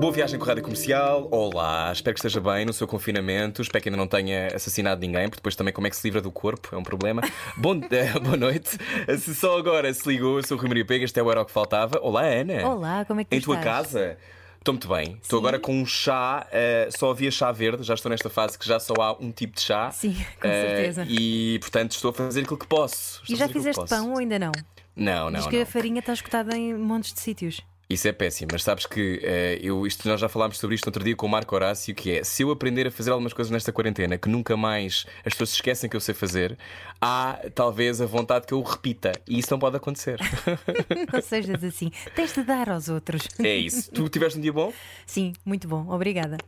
Boa viagem com a Rádio Comercial. Olá, espero que esteja bem no seu confinamento. Espero que ainda não tenha assassinado ninguém, porque depois também como é que se livra do corpo é um problema. Bom, eh, boa noite. Se só agora se ligou, eu sou o Rui Maria Pega, este é o Era o que Faltava. Olá, Ana. Olá, como é que tu Em tua estás? casa? Estou muito bem. Estou agora com um chá, eh, só havia chá verde, já estou nesta fase que já só há um tipo de chá. Sim, com Eh, certeza. E portanto estou a fazer aquilo que posso. Estou E já fizeste pão ou ainda não? Não, não. Diz não. que a farinha está escutada em montes de sítios. Isso é péssimo, mas sabes que eh, eu, isto, nós já falámos sobre isto outro dia com o Marco Horácio, que é se eu aprender a fazer algumas coisas nesta quarentena que nunca mais as pessoas se esquecem que eu sei fazer, há talvez a vontade que eu repita. E isso não pode acontecer. Não sejas assim. Tens de dar aos outros. é isso. Tu tiveste um dia bom? Sim, muito bom. Obrigada.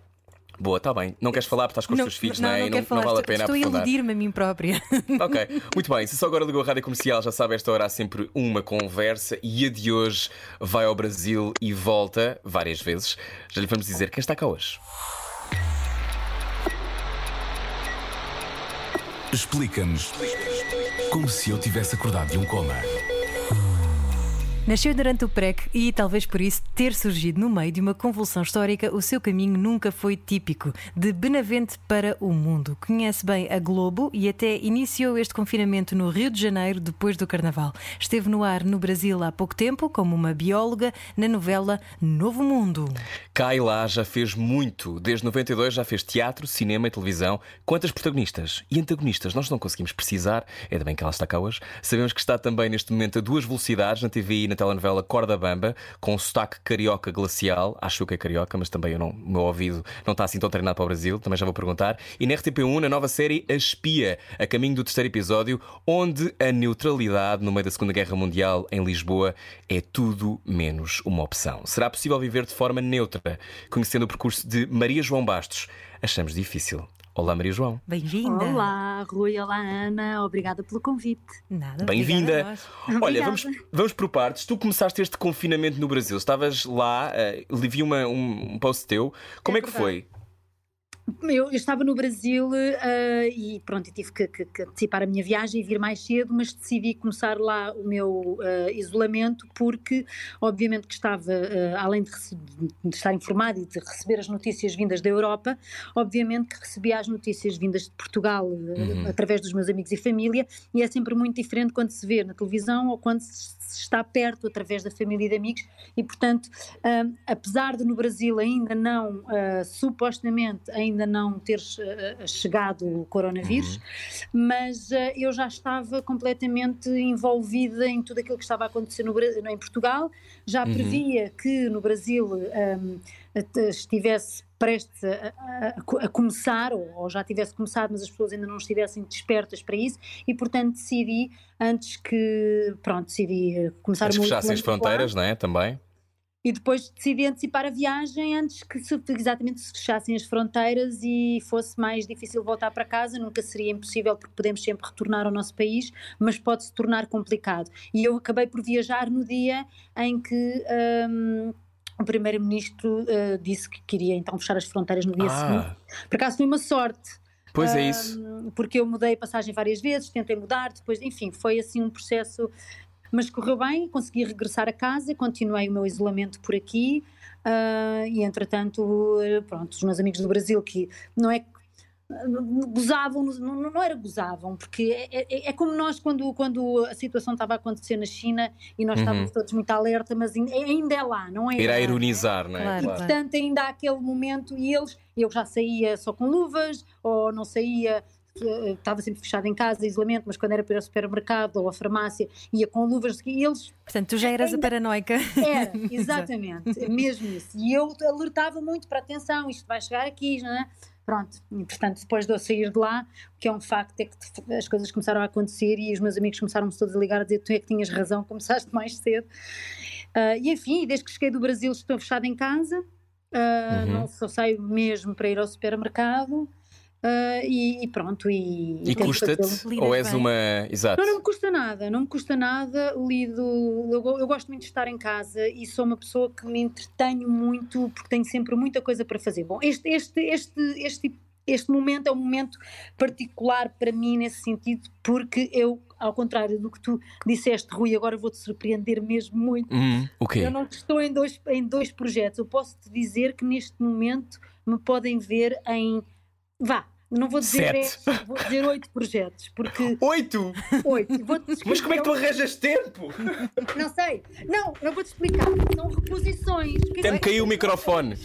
Boa, está bem. Não queres falar porque estás com os teus filhos, não, é? E quero falar. vale a pena Estou a iludir-me a mim própria. Ok, muito bem. Se só agora ligou a rádio comercial, já sabe, esta hora há sempre uma conversa e a de hoje vai ao Brasil e volta várias vezes. Já lhe vamos dizer quem está cá hoje. Explica-nos como se eu tivesse acordado de um coma. Nasceu durante o PREC e, talvez por isso, ter surgido no meio de uma convulsão histórica, o seu caminho nunca foi típico. De Benavente para o mundo. Conhece bem a Globo e até iniciou este confinamento no Rio de Janeiro depois do Carnaval. Esteve no ar no Brasil há pouco tempo, como uma bióloga, na novela Novo Mundo. Lá já fez muito. Desde 92 já fez teatro, cinema e televisão. Quantas protagonistas e antagonistas nós não conseguimos precisar? Ainda bem que ela está cá hoje. Sabemos que está também neste momento a duas velocidades na TV e na telenovela Corda Bamba, com um sotaque carioca glacial. Acho que é carioca, mas também eu não, o meu ouvido não está assim tão treinado para o Brasil. Também já vou perguntar. E na RTP1, na nova série A Espia, a caminho do terceiro episódio, onde a neutralidade no meio da Segunda Guerra Mundial em Lisboa é tudo menos uma opção. Será possível viver de forma neutra, conhecendo o percurso de Maria João Bastos? Achamos difícil. Olá, Maria João. Bem-vinda. Olá, Rui, olá, Ana, obrigada pelo convite. Nada, Bem-vinda. Olha, vamos, vamos por partes. Tu começaste este confinamento no Brasil. Estavas lá, uh, li uma, um, um post teu. Como é, É que foi? Eu, eu estava no Brasil eh, e pronto, tive que, que- que antecipar a minha viagem e vir mais cedo, mas decidi começar lá o meu eh, isolamento porque, obviamente, que estava, eh, além de, de estar informado e de receber as notícias vindas da Europa, obviamente que recebia as notícias vindas de Portugal Uhum. através dos meus amigos e família e é sempre muito diferente quando se vê na televisão ou quando se está perto através da família e de amigos e, portanto, apesar de no Brasil ainda não, supostamente, ainda não ter ah, chegado o coronavírus, mas ah, eu já estava completamente envolvida em tudo aquilo que estava a acontecer no, em Portugal, já Uhum. previa que no Brasil ahm, at- estivesse prestes a, a- a co- a começar, ou, ou já tivesse começado, mas as pessoas ainda não estivessem despertas para isso, e portanto decidi, antes que, pronto, decidi eh, começar Antes que fechassem as fronteiras, não é? Também. E depois decidi antecipar a viagem antes que se, exatamente se fechassem as fronteiras e fosse mais difícil voltar para casa. Nunca seria impossível porque podemos sempre retornar ao nosso país, mas pode se tornar complicado. E eu acabei por viajar no dia em que hum, o primeiro-ministro uh, disse que queria então fechar as fronteiras no dia seguinte. Ah, Por acaso foi uma sorte. pois é isso. Hum, Porque eu mudei a passagem várias vezes, tentei mudar, depois, enfim, foi assim um processo. Mas correu bem, consegui regressar a casa, continuei o meu isolamento por aqui ah, e, entretanto, pronto, os meus amigos do Brasil que não é que ah, gozavam, não, não era gozavam, porque é, é- é como nós quando, quando a situação estava a acontecer na China e nós Uhum. estávamos todos muito alerta, mas ainda é lá, não é? Irá ironizar, não é? Claro. Claro. Portanto, ainda há aquele momento e eles, eu já saía só com luvas, ou não saía, estava sempre fechado em casa, isolamento, mas quando era para ir ao supermercado ou à farmácia, ia com luvas, e eles, Portanto, tu já eras a Ainda- paranoica. era, exatamente, é mesmo isso. E eu alertava muito para atenção, isto vai chegar aqui, não é? Pronto, e portanto, depois de eu sair de lá, o que é um facto é que as coisas começaram a acontecer e os meus amigos começaram-me todos a ligar a dizer: Tu é que tinhas razão, começaste mais cedo. Ah, e enfim, desde que cheguei do Brasil, estou fechada em casa, ah, Uhum. não só saio mesmo para ir ao supermercado. Uh, e, e, pronto. E, e custa-te? Ou és bem. uma. Exato. Não, não me custa nada, não me custa nada. Lido. Eu, eu, gosto muito de estar em casa e sou uma pessoa que me entretenho muito porque tenho sempre muita coisa para fazer. Bom, este, este, este, este, este momento é um momento particular para mim nesse sentido, porque eu, ao contrário do que tu disseste, Rui, agora vou-te surpreender mesmo muito. Hum, okay. Eu não estou em dois, em dois projetos. Eu posso te dizer que neste momento me podem ver em. Vá, não vou dizer dez, vou dizer oito projetos, porque. Oito? Oito. Mas como é que tu arranjas tempo? Não sei. Não, eu vou-te explicar. São reposições. Tem-me caiu o microfone.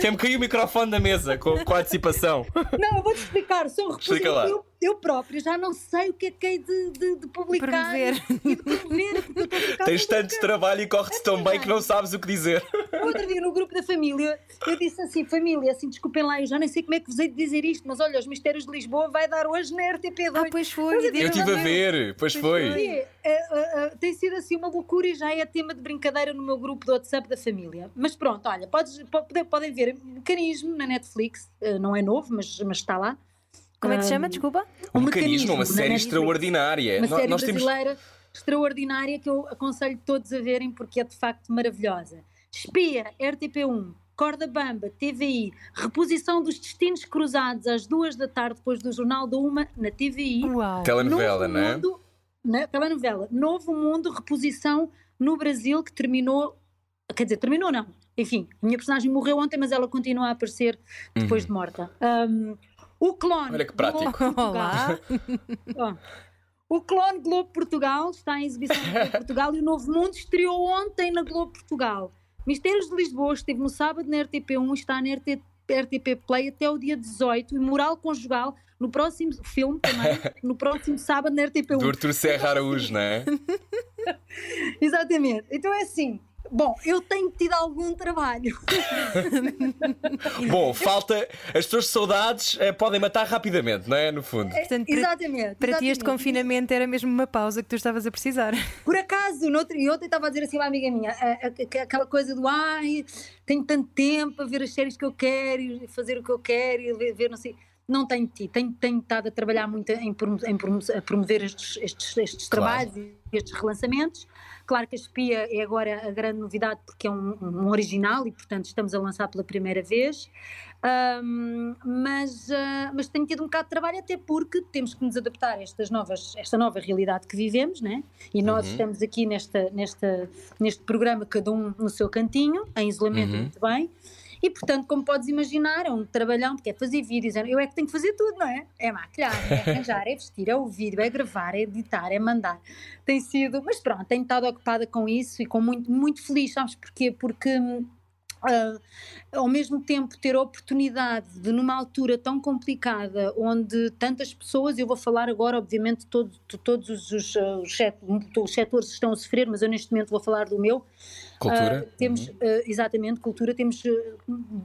Tem-me caiu o microfone da mesa com, com a antecipação. Não, eu vou-te explicar. São reposições. Explica lá. Eu, eu próprio já não sei o que é que hei de, de, de publicar promover. e de promover. Tens tanto trabalho e corre-te tão bem que não sabes o que dizer. Outro dia no grupo da família, eu disse assim: família, assim, desculpem lá, eu já nem sei como é que vos hei de dizer isto mas olha, os Mistérios de Lisboa vai dar hoje na RTP2. Ah, pois foi. eu estive a ver, pois, foi. foi. É, é, é, tem sido assim uma loucura e já é tema de brincadeira no meu grupo do WhatsApp da família. Mas pronto, olha, podes, podem ver Mecanismo na Netflix, eh, não é novo, mas, mas está lá. Como é que se chama? Desculpa. Um, mecanismo, uma série extraordinária. Uma série nós brasileira temos... extraordinária que eu aconselho todos a verem porque é de facto maravilhosa. Espia, RTP1, Corda Bamba, TVI, reposição dos Destinos Cruzados às duas da tarde, depois do Jornal da Uma, na TVI. Uau. Telenovela, não é? Mundo, na, telenovela. Novo Mundo, reposição no Brasil, que terminou. Quer dizer, terminou não. Enfim, a minha personagem morreu ontem, mas ela continua a aparecer depois uhum. de morta. Um, o clone. Olha que prático. Olá. O Clone Globo Portugal está em exibição em Portugal e o Novo Mundo estreou ontem na Globo Portugal. Mistérios de Lisboa esteve no sábado na RTP1 e está na RT, RTP Play até o dia 18 e Moral Conjugal no próximo filme também, no próximo sábado na RTP1. Do Arthur Serra Araújo, não é? Exatamente. Então é assim, Bom, eu tenho tido algum trabalho. Bom, falta. As tuas saudades eh, podem matar rapidamente, não é? No fundo. Portanto, para, exatamente. Para exatamente. ti, este confinamento era mesmo uma pausa que tu estavas a precisar. Por acaso, noutro, e ontem estava a dizer assim a uma amiga minha, aquela coisa do ai, tenho tanto tempo a ver as séries que eu quero, fazer o que eu quero, ver, ver não sei não tenho tido, tenho, tenho estado a trabalhar muito em, em promover estes, estes, estes claro. trabalhos e estes relançamentos. Claro que a Espia é agora a grande novidade porque é um, um original e, portanto, estamos a lançar pela primeira vez. Um, mas, uh, mas tenho tido um bocado de trabalho até porque temos que nos adaptar a estas novas, esta nova realidade que vivemos, né? E nós uhum. estamos aqui nesta, nesta, neste programa, cada um no seu cantinho, em isolamento uhum. muito bem. E, portanto, como podes imaginar, é um trabalhão, porque é fazer vídeos, é, eu é que tenho que fazer tudo, não é? É maquilhar, é arranjar, é vestir, é o vídeo, é gravar, é editar, é mandar. Tem sido, mas pronto, tenho estado ocupada com isso e com muito, muito feliz, sabes porquê? Porque Uh, ao mesmo tempo ter a oportunidade de numa altura tão complicada onde tantas pessoas, eu vou falar agora obviamente todo, de todos os, os, os, os setores estão a sofrer, mas eu neste momento vou falar do meu Cultura? Uh, temos, uhum. uh, exatamente, cultura, temos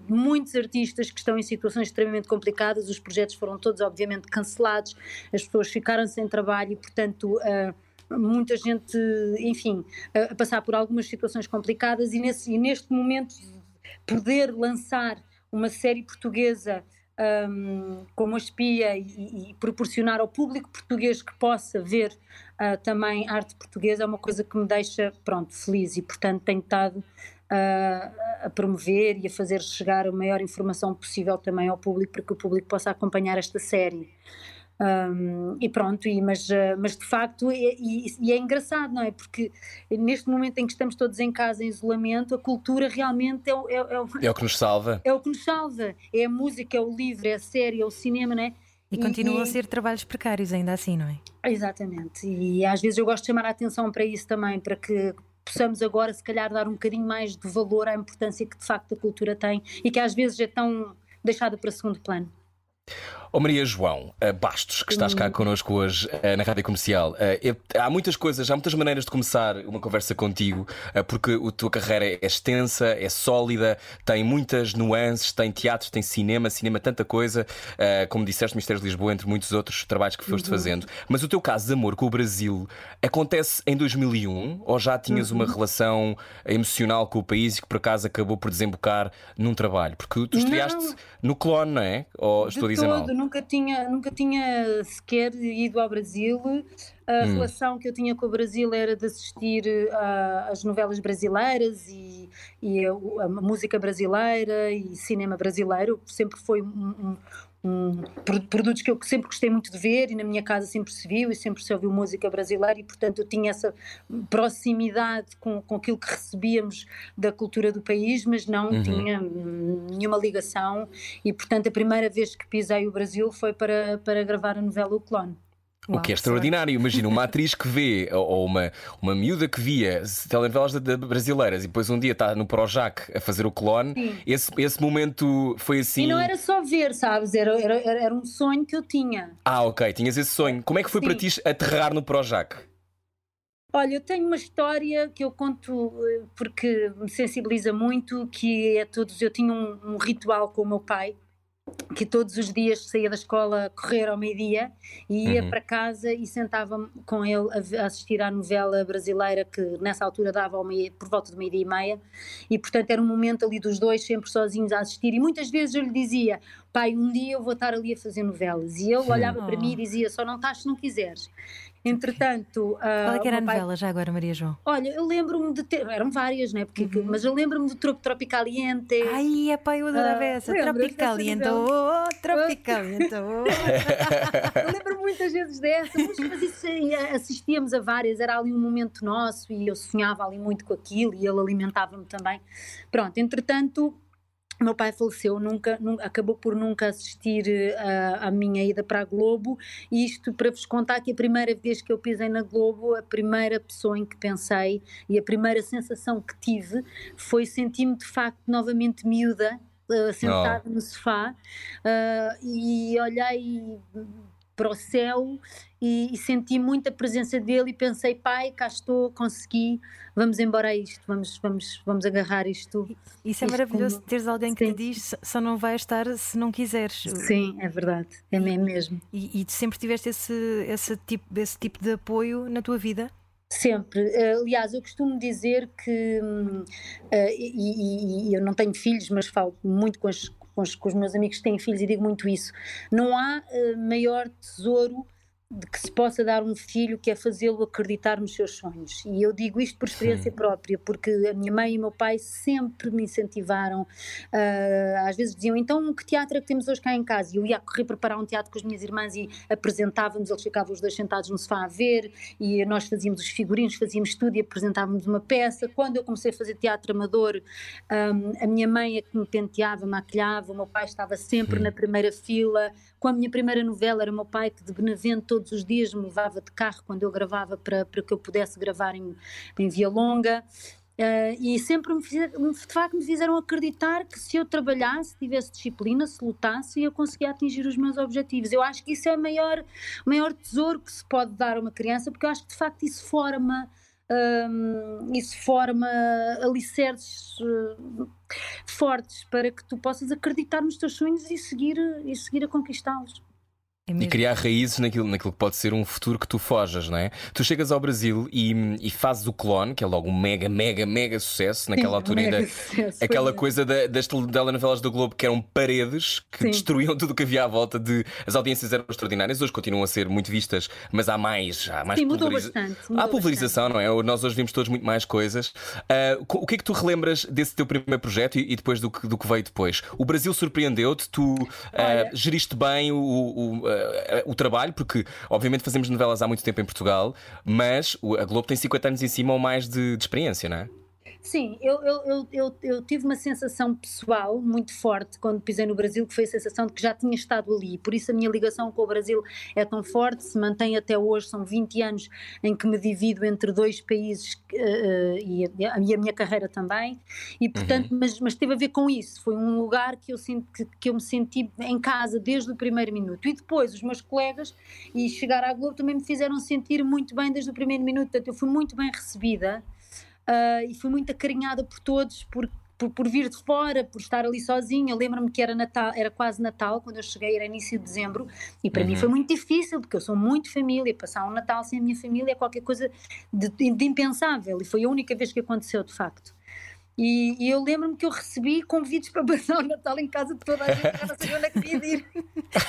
muitos artistas que estão em situações extremamente complicadas, os projetos foram todos obviamente cancelados, as pessoas ficaram sem trabalho e portanto muita gente, enfim, a passar por algumas situações complicadas e, nesse, e neste momento poder lançar uma série portuguesa um, como a espia e, e, proporcionar ao público português que possa ver uh, também arte portuguesa é uma coisa que me deixa, pronto, feliz e portanto tenho estado uh, a promover e a fazer chegar a maior informação possível também ao público para que o público possa acompanhar esta série. Um, e pronto, e, mas, ah, mas de facto, e, e, é engraçado, não é? Porque neste momento em que estamos todos em casa em isolamento, a cultura realmente é, é, é, é o que nos salva. É o que nos salva. É a música, é o livro, é a série, é o cinema, não é? E, e continuam a ser trabalhos precários ainda assim, não é? Exatamente. E às vezes eu gosto de chamar a atenção para isso também, para que possamos agora, se calhar, dar um bocadinho mais de valor à importância que de facto a cultura tem e que às vezes é tão deixada para segundo plano. Oh Maria João uh, Bastos, que estás cá connosco hoje uh, na Rádio Comercial. Uh, há muitas coisas, há muitas maneiras de começar uma conversa contigo, porque a tua carreira é extensa, é sólida, tem muitas nuances, tem teatro, tem cinema, cinema, tanta coisa, como disseste, Mistérios de Lisboa, entre muitos outros trabalhos que foste uhum. fazendo. Mas o teu caso de amor com o Brasil acontece em 2001 ou já tinhas uhum. uma relação emocional com o país e que por acaso acabou por desembocar num trabalho? Porque tu estreaste não. no Clone, não é? Ou estou de a dizer todo, mal? Nunca tinha, nunca tinha sequer ido ao Brasil. A hum. relação que eu tinha com o Brasil era de assistir uh, às novelas brasileiras e, e a, a, música brasileira e cinema brasileiro. Sempre foi um, um, produtos que eu sempre gostei muito de ver e na minha casa sempre se viu e sempre se ouviu música brasileira e portanto eu tinha essa proximidade com, com aquilo que recebíamos da cultura do país, mas não uhum. tinha nenhuma ligação e portanto a primeira vez que pisei o Brasil foi para, para gravar a novela O Clone. Uau, o que é extraordinário. Imagina uma atriz que vê, ou uma, uma miúda que via telenovelas brasileiras e depois um dia está no Projac a fazer o clone. Esse, esse momento foi assim. E não era só ver, sabes? Era, era, era um sonho que eu tinha. Ah, ok. Tinhas esse sonho. Como é que foi Sim. para ti aterrar no Projac? Olha, eu tenho uma história que eu conto eh, porque me sensibiliza muito, que é todos. Eu tinha um, um ritual com o meu pai que todos os dias saía da escola correr ao meio-dia e ia uhum. para casa e sentava-me com ele a, assistir à novela brasileira que nessa altura dava meio, por volta de meio-dia e meia. E portanto era um momento ali dos dois sempre sozinhos a assistir. E muitas vezes eu lhe dizia pai um dia eu vou estar ali a fazer novelas. E ele olhava para mim e dizia só não estás se não quiseres Entretanto. Uh, Qual é que era a novela pai... já agora, Maria João? Olha, eu lembro-me de ter. Eram várias, né? Porque, uhum. Mas eu lembro-me do Tropo Tropicaliente. Ai, é pai, eu adorava uh, essa. Tropicaliente, oh, Tropicaliente. Oh. eu lembro muitas vezes dessa, mas, mas isso, assistíamos a várias, era ali um momento nosso e eu sonhava ali muito com aquilo e ele alimentava-me também. Pronto, entretanto meu pai faleceu, nunca, nunca, acabou por nunca assistir uh, à minha ida para a Globo, e isto para vos contar que a primeira vez que eu pisei na Globo, a primeira pessoa em que pensei e a primeira sensação que tive foi sentir-me de facto novamente miúda, uh, sentada oh. no sofá, uh, e olhei para o céu e, e, senti muita presença dele e pensei, pai, cá estou, consegui, vamos embora a isto, vamos, vamos, vamos agarrar isto. Isso é maravilhoso como... teres alguém que Sim. te diz só não vai estar se não quiseres. Sim, é verdade, é mesmo. E, e sempre tiveste esse, esse, tipo, esse tipo de apoio na tua vida? Sempre. Aliás, eu costumo dizer que, uh, e, e, e, eu não tenho filhos, mas falo muito com, as, com, os, com os meus amigos que têm filhos e digo muito isso. Não há uh, maior tesouro de que se possa dar um filho que é fazê-lo acreditar nos seus sonhos. E eu digo isto por experiência Sim. própria, porque a minha mãe e o meu pai sempre me incentivaram. Uh, às vezes diziam, então que teatro é que temos hoje cá em casa? E eu ia correr preparar um teatro com as minhas irmãs e apresentávamos, eles ficavam os dois sentados no sofá a ver, e nós fazíamos os figurinos, fazíamos tudo e apresentávamos uma peça. Quando eu comecei a fazer teatro amador, um, a minha mãe é que me penteava, maquilhava, o meu pai estava sempre Sim. na primeira fila. Com a minha primeira novela, era o meu pai que de Benavente todos os dias me levava de carro quando eu gravava para, para que eu pudesse gravar em, em Via Longa. Uh, e sempre me, fizeram, de facto me fizeram acreditar que se eu trabalhasse, tivesse disciplina, se lutasse, eu conseguia atingir os meus objetivos. Eu acho que isso é o maior, maior tesouro que se pode dar a uma criança, porque eu acho que de facto isso forma. Um, isso forma alicerces uh, fortes para que tu possas acreditar nos teus sonhos e seguir, e seguir a conquistá-los. É e criar raízes naquilo, naquilo que pode ser um futuro que tu fojas, não é? Tu chegas ao Brasil e, e fazes o clone, que é logo um mega, mega, mega sucesso. Naquela Sim, altura ainda. Sucesso, aquela coisa da, das telenovelas do Globo que eram paredes que Sim. destruíam tudo o que havia à volta de. As audiências eram extraordinárias, hoje continuam a ser muito vistas, mas há mais. Há mais Sim, mudou bastante. Mudou há pulverização, bastante. não é? Nós hoje vimos todos muito mais coisas. Uh, o que é que tu relembras desse teu primeiro projeto e, e depois do que, do que veio depois? O Brasil surpreendeu-te, tu uh, geriste bem o, o, o trabalho trabalho, porque obviamente fazemos novelas há muito tempo em Portugal, mas a Globo tem 50 anos em cima ou mais de, de experiência, não é? Sim, eu, eu, eu, eu, tive uma sensação pessoal muito forte quando pisei no Brasil, que foi a sensação de que já tinha estado ali. Por isso a minha ligação com o Brasil é tão forte, se mantém até hoje. São 20 anos em que me divido entre dois países uh, e, a, e, a, minha carreira também. E portanto, uhum. mas, mas teve a ver com isso. Foi um lugar que eu, sinto, que, que eu me senti em casa desde o primeiro minuto. E depois os meus colegas e chegar à Globo também me fizeram sentir muito bem desde o primeiro minuto. Portanto, eu fui muito bem recebida uh, e fui muito acarinhada por todos, por, por, por, vir de fora, por estar ali sozinha. Lembro-me que era Natal, era quase Natal quando eu cheguei, era início de dezembro, e para uhum. mim foi muito difícil, porque eu sou muito família, passar um Natal sem a minha família é qualquer coisa de, de impensável, e foi a única vez que aconteceu de facto. E, e eu lembro-me que eu recebi convites para passar o Natal em casa de toda a gente, já não sabia onde é que ia ir.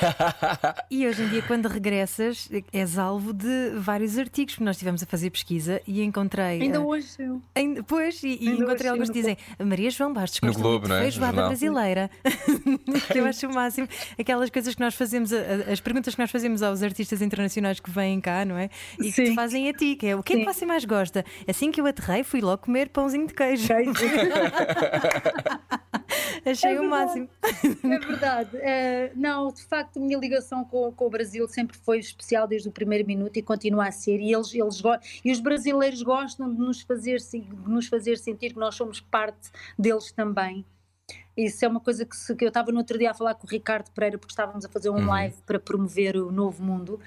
e hoje em dia, quando regressas, és alvo de vários artigos, porque nós estivemos a fazer pesquisa e encontrei. Ainda uh, hoje eu. Ainda, pois, e, e encontrei alguns que dizem Maria João Bastos no Globo, não é? feijoada brasileira. eu acho o máximo. Aquelas coisas que nós fazemos, as perguntas que nós fazemos aos artistas internacionais que vêm cá, não é? E Sim. que te fazem a ti, que é o que Sim. é que você mais gosta? Assim que eu aterrei, fui logo comer pãozinho de queijo. queijo. Achei é o máximo. É verdade. É, não, de facto, a minha ligação com, com, o Brasil sempre foi especial desde o primeiro minuto e continua a ser. E, eles, eles, e os brasileiros gostam de nos, fazer, de nos fazer sentir que nós somos parte deles também. Isso é uma coisa que, se, que eu estava no outro dia a falar com o Ricardo Pereira, porque estávamos a fazer um uhum. live para promover o novo mundo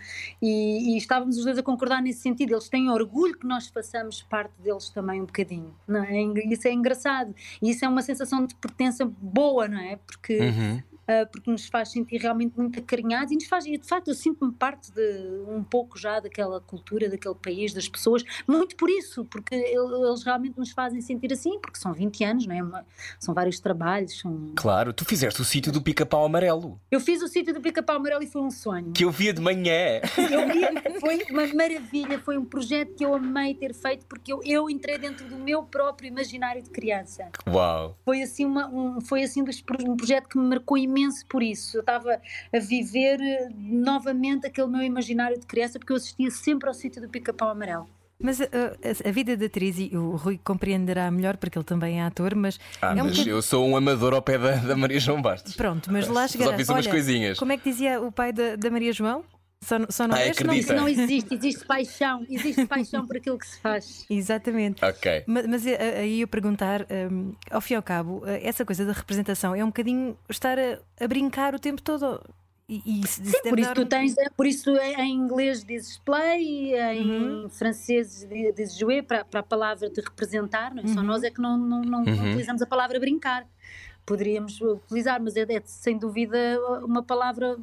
e, e, estávamos os dois a concordar nesse sentido. Eles têm orgulho que nós façamos parte deles também um bocadinho. Não é? Isso é engraçado e isso é uma sensação de pertença boa, não é? Porque uhum uh, porque nos faz sentir realmente muito acarinhados e nos faz, e de facto eu sinto-me parte de um pouco já daquela cultura, daquele país, das pessoas, muito por isso, porque eles realmente nos fazem sentir assim, porque são 20 anos, não é? são vários trabalhos. São... Claro, tu fizeste o sítio do pica-pau amarelo. Eu fiz o sítio do pica-pau amarelo e foi um sonho. Que eu via de manhã. Eu via, foi uma maravilha, foi um projeto que eu amei ter feito porque eu, eu entrei dentro do meu próprio imaginário de criança. Uau! Foi assim, uma, um, foi assim um projeto que me marcou imenso imenso por isso. Eu estava a viver eh, novamente aquele meu imaginário de criança, porque eu assistia sempre ao sítio do pica-pau amarelo. Mas uh, a vida da atriz, e o Rui compreenderá melhor porque ele também é ator, mas. Ah, é um mas eu sou um amador ao pé da, da Maria João Bastos. Pronto, mas lá chegará. Só fiz umas Olha, coisinhas. Como é que dizia o pai da, da Maria João? Só, só não, ah, é acredita. não, não existe, existe paixão, existe paixão por aquilo que se faz. Exatamente. Ok. Mas, mas eh, aí eu perguntar, um, ao fim e ao cabo, eh, essa coisa da representação é um bocadinho estar a, a brincar o tempo todo. E, e Sim, por isso tu tens, por isso em inglês dizes play, em uhum. francês dizes jouer para, para a palavra de representar, não é? Uhum. Só nós é que não, não, não, uhum. não utilizamos a palavra brincar poderíamos utilizar, mas é, é, sem dúvida uma palavra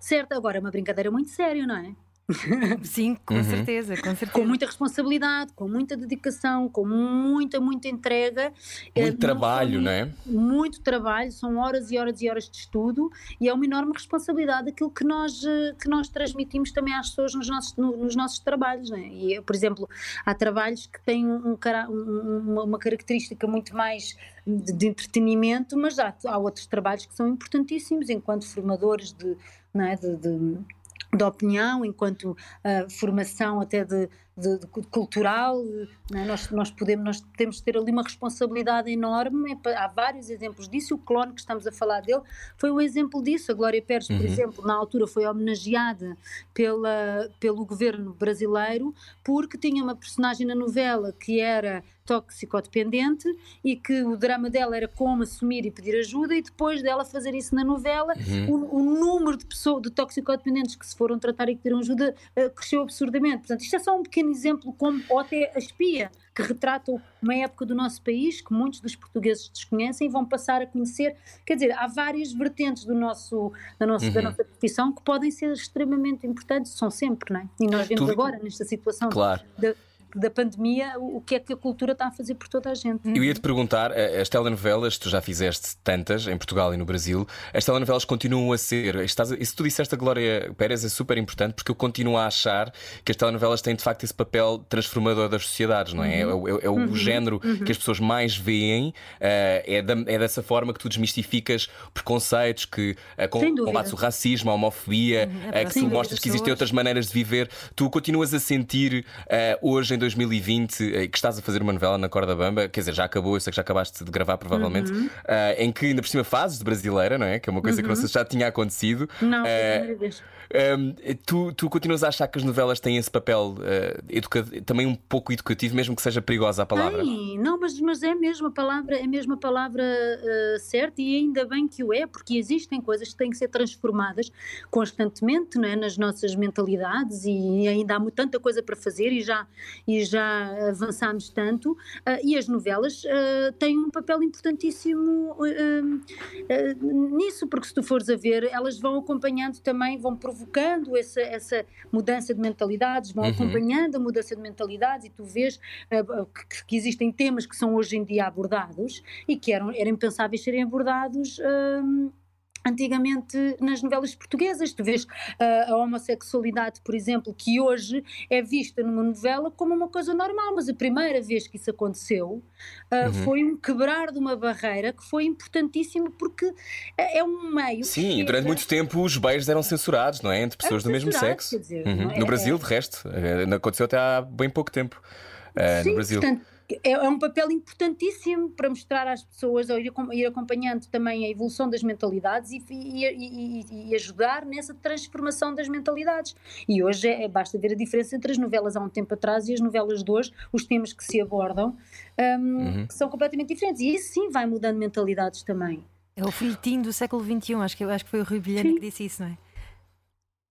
certa. Agora, é uma brincadeira muito séria, não é? Sim, com uhum. certeza, com certeza. Com muita responsabilidade, com muita dedicação, com muita, muita entrega. Muito é, trabalho, não é? Muito trabalho, são horas e horas e horas de estudo e é uma enorme responsabilidade aquilo que nós, eh, que nós transmitimos também às pessoas nos nossos, nos nossos trabalhos, não é? E, por exemplo, há trabalhos que têm um, um, uma característica muito mais de, de entretenimento, mas há, há outros trabalhos que são importantíssimos enquanto formadores de, não é? de, de de opinião, enquanto uh, formação até de, de, de cultural, é? nós, nós, podemos, nós temos de ter ali uma responsabilidade enorme. É há vários exemplos disso. O clone que estamos a falar dele foi um exemplo disso. A Glória Pérez, por uhum. exemplo, na altura foi homenageada pela, pelo governo brasileiro porque tinha uma personagem na novela que era toxicodependente e que o drama dela era como assumir e pedir ajuda e depois dela fazer isso na novela uhum. o, o, número de pessoas de toxicodependentes que se foram tratar e que pediram ajuda uh, cresceu absurdamente portanto isto é só um pequeno exemplo como ou até a espia que retrata uma época do nosso país que muitos dos portugueses desconhecem e vão passar a conhecer quer dizer há várias vertentes do nosso da nossa, uhum. da nossa profissão que podem ser extremamente importantes são sempre não é? e nós vemos tu... agora nesta situação claro. de, da pandemia, o que é que a cultura está a fazer por toda a gente. Eu ia te perguntar, as telenovelas, tu já fizeste tantas em Portugal e no Brasil, as telenovelas continuam a ser. Estás, isso tu disseste a Glória Pérez é super importante porque eu continuo a achar que as telenovelas têm de facto esse papel transformador das sociedades, não é? Uhum. É, é, é, o uhum. género uhum. que as pessoas mais veem, uh, é, da, é dessa forma que tu desmistificas preconceitos, que uh, com, combates o racismo, a homofobia, uhum. uh, que tu mostras que existem outras maneiras de viver. Tu continuas a sentir hoje, em 2020 eh, que estás a fazer uma novela na Corda Bamba, quer dizer, já acabou, eu sei que já acabaste de gravar provavelmente, Uhum. eh, em que ainda por cima fazes de brasileira, não é? Que é uma coisa que não sei se já tinha acontecido. Não, foi a Eh, primeira vez. Um, tu, tu continuas a achar que as novelas têm esse papel uh, também um pouco educativo, mesmo que seja perigosa a palavra? Tem, não, mas, mas é mesmo a palavra, é mesmo a palavra eh, certa e ainda bem que o é, porque existem coisas que têm que ser transformadas constantemente não é, nas nossas mentalidades e ainda há tanta coisa para fazer e já, e já avançámos tanto. ah, e as novelas têm um papel importantíssimo nisso, porque se tu fores a ver, elas vão acompanhando também, vão provocando essa, essa mudança de mentalidades, vão Uhum. acompanhando a mudança de mentalidades e tu vês ah, que, que existem temas que são hoje em dia abordados e que eram, eram impensáveis serem abordados. hum, Antigamente nas novelas portuguesas, tu vês ah, a homossexualidade, por exemplo, que hoje é vista numa novela como uma coisa normal, mas a primeira vez que isso aconteceu ah, Uhum. foi um quebrar de uma barreira que foi importantíssimo porque é é um meio. Sim, e durante muito tempo os beijos eram censurados, não é? Entre pessoas do mesmo sexo. dizer, Uhum. é- No Brasil, de resto, eh, aconteceu até há bem pouco tempo. eh, Sim, no Brasil. portanto, é, é um papel importantíssimo para mostrar às pessoas, ou ir, acom- ir acompanhando também a evolução das mentalidades e, e- e- e- ajudar nessa transformação das mentalidades. E hoje é, basta ver a diferença entre as novelas há um tempo atrás e as novelas de hoje, os temas que se abordam, hum, Uhum. que são completamente diferentes. E isso sim vai mudando mentalidades também. É o folhetim do século XXI, acho que, acho que foi o Rui Vilhena Sim. que disse isso, não é?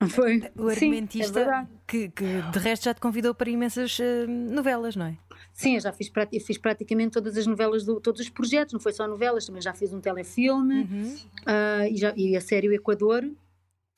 Foi. O Sim, é argumentista que, que de resto já te convidou para imensas eh, novelas, não é? Sim, já fiz, fiz praticamente todas as novelas, do, todos os projetos, não foi só novelas, também já fiz um telefilme Uhum. ah, e, já, e a série O Equador.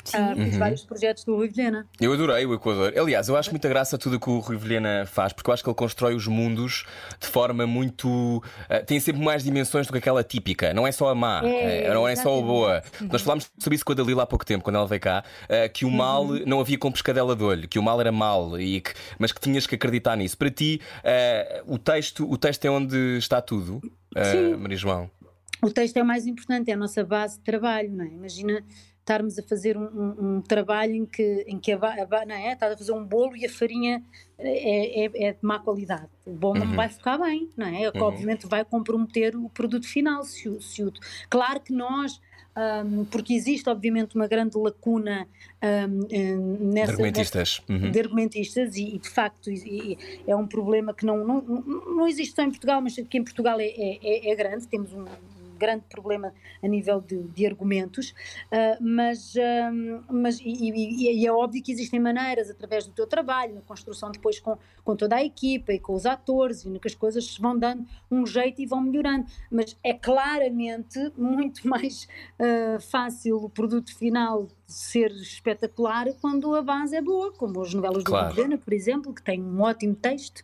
Sim. Ah, Uhum. vários projetos do Rui Vilhena. Eu adorei o Equador. Aliás, eu acho muita graça tudo o que o Rui Vilhena faz, porque eu acho que ele constrói os mundos de forma muito. eh, tem sempre mais dimensões do que aquela típica. Não é só a má, É, eh, não é só a boa. Nós falámos sobre isso com a Dalila há pouco tempo, quando ela veio cá, eh, que o mal não havia com pescadela de olho, que o mal era mal, e que- mas que tinhas que acreditar nisso. Para ti, o, texto, o texto é onde está tudo. Maria João. O texto é o mais importante, é a nossa base de trabalho, não é? Imagina estarmos a fazer um, um- um trabalho em que, em que a, a não é? Estás a fazer um bolo e a farinha é, é- é de má qualidade. O bolo não vai ficar bem, não é? Uhum. Obviamente vai comprometer o produto final. Se, o- se o- claro que nós, ahm, porque existe obviamente uma grande lacuna ahm, De nessa, argumentistas. Uhum. de argumentistas e, e, de facto e- e é um problema que não, não, não existe só em Portugal, mas que em Portugal é, é- é- é grande, temos um grande problema a nível de, de argumentos, ah, mas, ah, mas e, e- e é óbvio que existem maneiras através do teu trabalho, na construção depois com, com toda a equipa e com os atores, e que as coisas vão dando um jeito e vão melhorando, mas é claramente muito mais ah, fácil o produto final ser espetacular quando a base é boa, como as novelas Claro. do Governo, por exemplo, que tem um ótimo texto.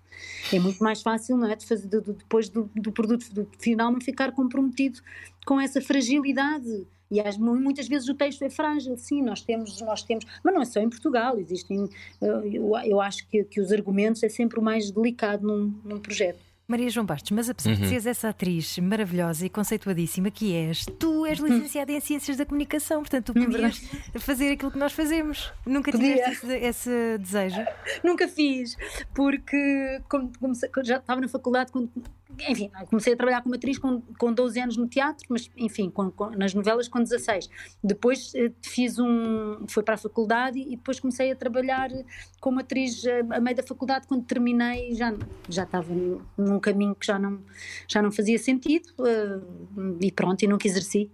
É muito mais fácil, não é? De fazer, de- de- depois do, do produto do final não ficar comprometido com essa fragilidade. E às- mu- muitas vezes o texto é frágil, sim, nós temos, nós temos, mas não é só em Portugal, existem, eh, eu, eu acho que, que os argumentos é sempre o mais delicado num, num projeto. Maria João Bastos, mas apesar Uhum. de seres essa atriz maravilhosa e conceituadíssima que és, tu és licenciada em Ciências da Comunicação, portanto tu É podias fazer aquilo que nós fazemos. Nunca tiveste esse, esse desejo? Nunca fiz, porque como, comecei- já estava na faculdade, quando, enfim, comecei a trabalhar como atriz com, com 12 anos no teatro, mas enfim, com- com- nas novelas com 16. Depois eh, fiz um, fui para a faculdade e depois comecei a trabalhar como atriz eh, a meio da faculdade, quando terminei já, já estava num- num caminho que já não, já não fazia sentido eh, e pronto, e nunca exerci.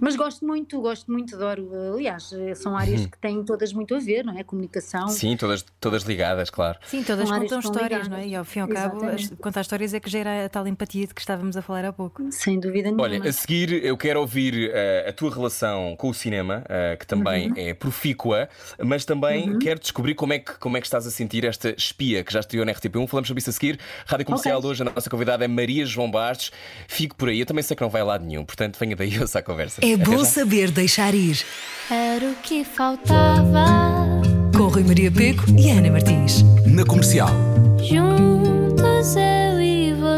Mas gosto muito, gosto muito, adoro. Aliás, são áreas que têm todas muito a ver, não é? Comunicação. Sim, todas, todas ligadas, claro. Sim, todas São áreas contam histórias, ligadas. não é? E ao fim e ao cabo, contar histórias é que gera a tal empatia de que estávamos a falar há pouco. Sem dúvida nenhuma. Olha, a seguir eu quero ouvir eh, a tua relação com o cinema, eh, que também é profícua, mas também quero descobrir como é, que, como é que estás a sentir esta espia que já estreou na RTP1. Falamos sobre isso a seguir. Rádio Comercial Ok. hoje, a nossa convidada é Maria João Bastos. Fico por aí, eu também sei que não vai a lado nenhum, portanto venha daí ouça a conversa. É bom saber deixar ir. Era o que faltava. Com Rui Maria Peco e Ana Martins. Na comercial. Juntos eu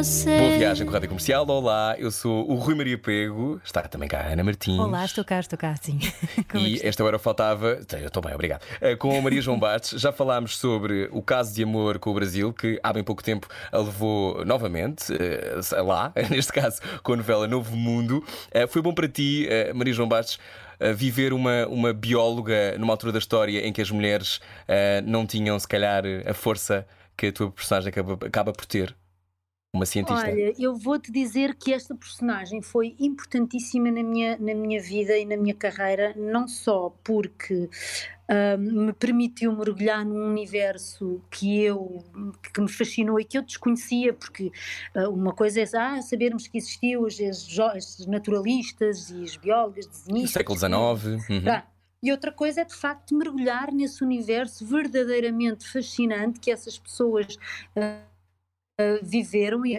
você. Boa viagem com a Rádio Comercial. Olá, eu sou o Rui Maria Pego. Está também cá a Ana Martins. Olá, estou cá, estou cá, sim. Como é E esta hora faltava. Eu estou bem, obrigado. Eh, Com a Maria João Bastos, já falámos sobre o caso de amor com o Brasil, que há bem pouco tempo a levou novamente eh, lá, neste caso com a novela Novo Mundo. Eh, Foi bom para ti, Maria João Bastos, viver uma, uma bióloga numa altura da história em que as mulheres eh, não tinham, se calhar, a força que a tua personagem acaba, acaba por ter? Uma cientista. Olha, eu vou-te dizer que esta personagem foi importantíssima na minha, na minha vida e na minha carreira, não só porque ah, me permitiu mergulhar num universo que eu que me fascinou e que eu desconhecia, porque ah, uma coisa é ah, sabermos que existiam os, os naturalistas e os biólogas, Do desenhistas. século XIX. uhum. Tá. E outra coisa é de facto mergulhar nesse universo verdadeiramente fascinante que essas pessoas ah, viveram e,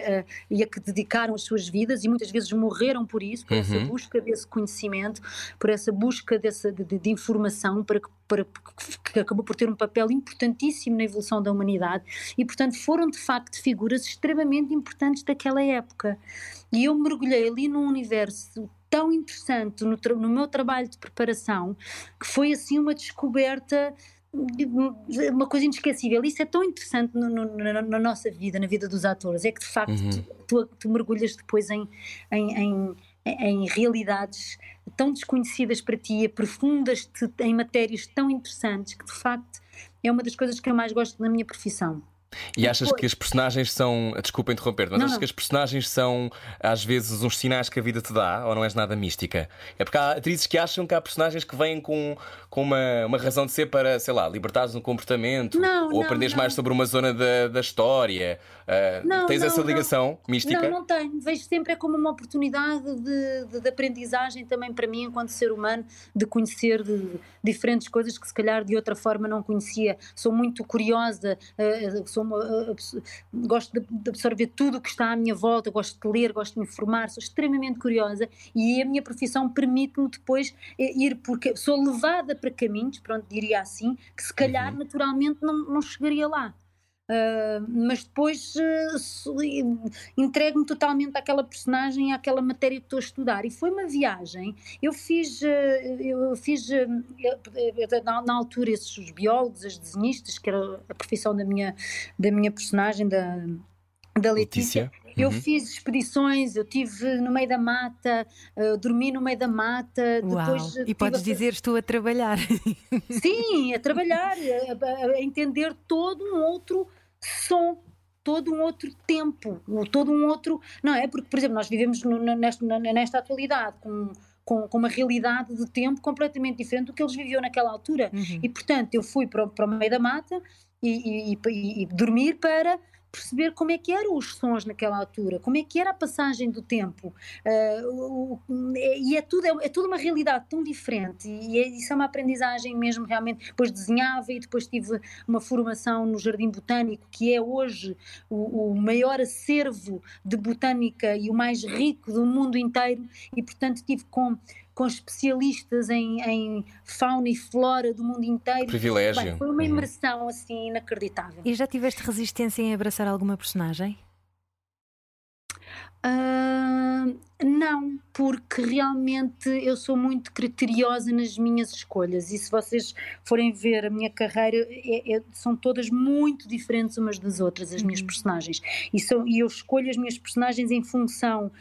e a que dedicaram as suas vidas e muitas vezes morreram por isso, por essa Uhum. busca desse conhecimento, por essa busca dessa, de, de- informação para que, para que acabou por ter um papel importantíssimo na evolução da humanidade e portanto foram de facto figuras extremamente importantes daquela época. E eu mergulhei ali num universo tão interessante no, no meu trabalho de preparação que foi assim uma descoberta de- uma coisa inesquecível. Isso é tão interessante no- no- na, na nossa vida, na vida dos atores, é que de facto Uhum. tu, tu- mergulhas depois em, em, em- em realidades tão desconhecidas para ti, aprofundas-te em matérias tão interessantes que de facto é uma das coisas que eu mais gosto na minha profissão. E achas Depois- que as personagens são. Desculpa interromper, mas Não, achas não. que as personagens são às vezes uns sinais que a vida te dá ou não és nada mística? É porque há atrizes que acham que há personagens que vêm com, com uma, uma razão de ser para, sei lá, libertares um comportamento Não, ou aprenderes mais sobre uma zona da, da história. Não, tens não, essa não. ligação mística? Não, não tenho. Vejo sempre é como uma oportunidade de, de- de aprendizagem também para mim, enquanto ser humano, de conhecer de- diferentes coisas que se calhar de outra forma não conhecia. Sou muito curiosa, eh, sou uma, eh, abs- gosto de, absorver tudo o que está à minha volta, gosto de ler, gosto de me informar, sou extremamente curiosa e a minha profissão permite-me depois eh, ir, porque sou levada para caminhos, pronto, diria assim, que se calhar naturalmente não, não chegaria lá. Uh, mas depois uh, entrego-me totalmente àquela personagem, àquela matéria que estou a estudar. E foi uma viagem. Eu fiz, uh, eu fiz na, na altura, esses os biólogos, as desenhistas, que era a profissão da minha, da minha personagem, da, da Letícia. Letícia? Eu Uhum. fiz expedições, eu estive no meio da mata, uh, dormi no meio da mata. Uau! depois, E tive podes a- dizer estou a trabalhar. Sim, a trabalhar, a, a- entender todo um outro som, todo um outro tempo, todo um outro. Não é? Porque, por exemplo, nós vivemos no- nesta, nesta atualidade com, com, com uma realidade de tempo completamente diferente do que eles viviam naquela altura. Uhum. E, portanto, eu fui para, o- para o meio da mata e, e- e- e dormir para perceber como é que eram os sons naquela altura, como é que era a passagem do tempo. O- o- é- e é tudo, é, é tudo uma realidade tão diferente e é, isso é uma aprendizagem mesmo realmente. Depois desenhava e depois tive uma formação no Jardim Botânico, que é hoje o, o maior acervo de botânica e o mais rico do mundo inteiro e portanto tive com com especialistas em, em fauna e flora do mundo inteiro. Privilégio. Bem, foi uma Uhum. imersão assim inacreditável. E já tiveste resistência em abraçar alguma personagem? Ah, não, porque realmente eu sou muito criteriosa nas minhas escolhas e se vocês forem ver a minha carreira, é- é- são todas muito diferentes umas das outras, as minhas Uhum. personagens. E, são, e eu escolho as minhas personagens em função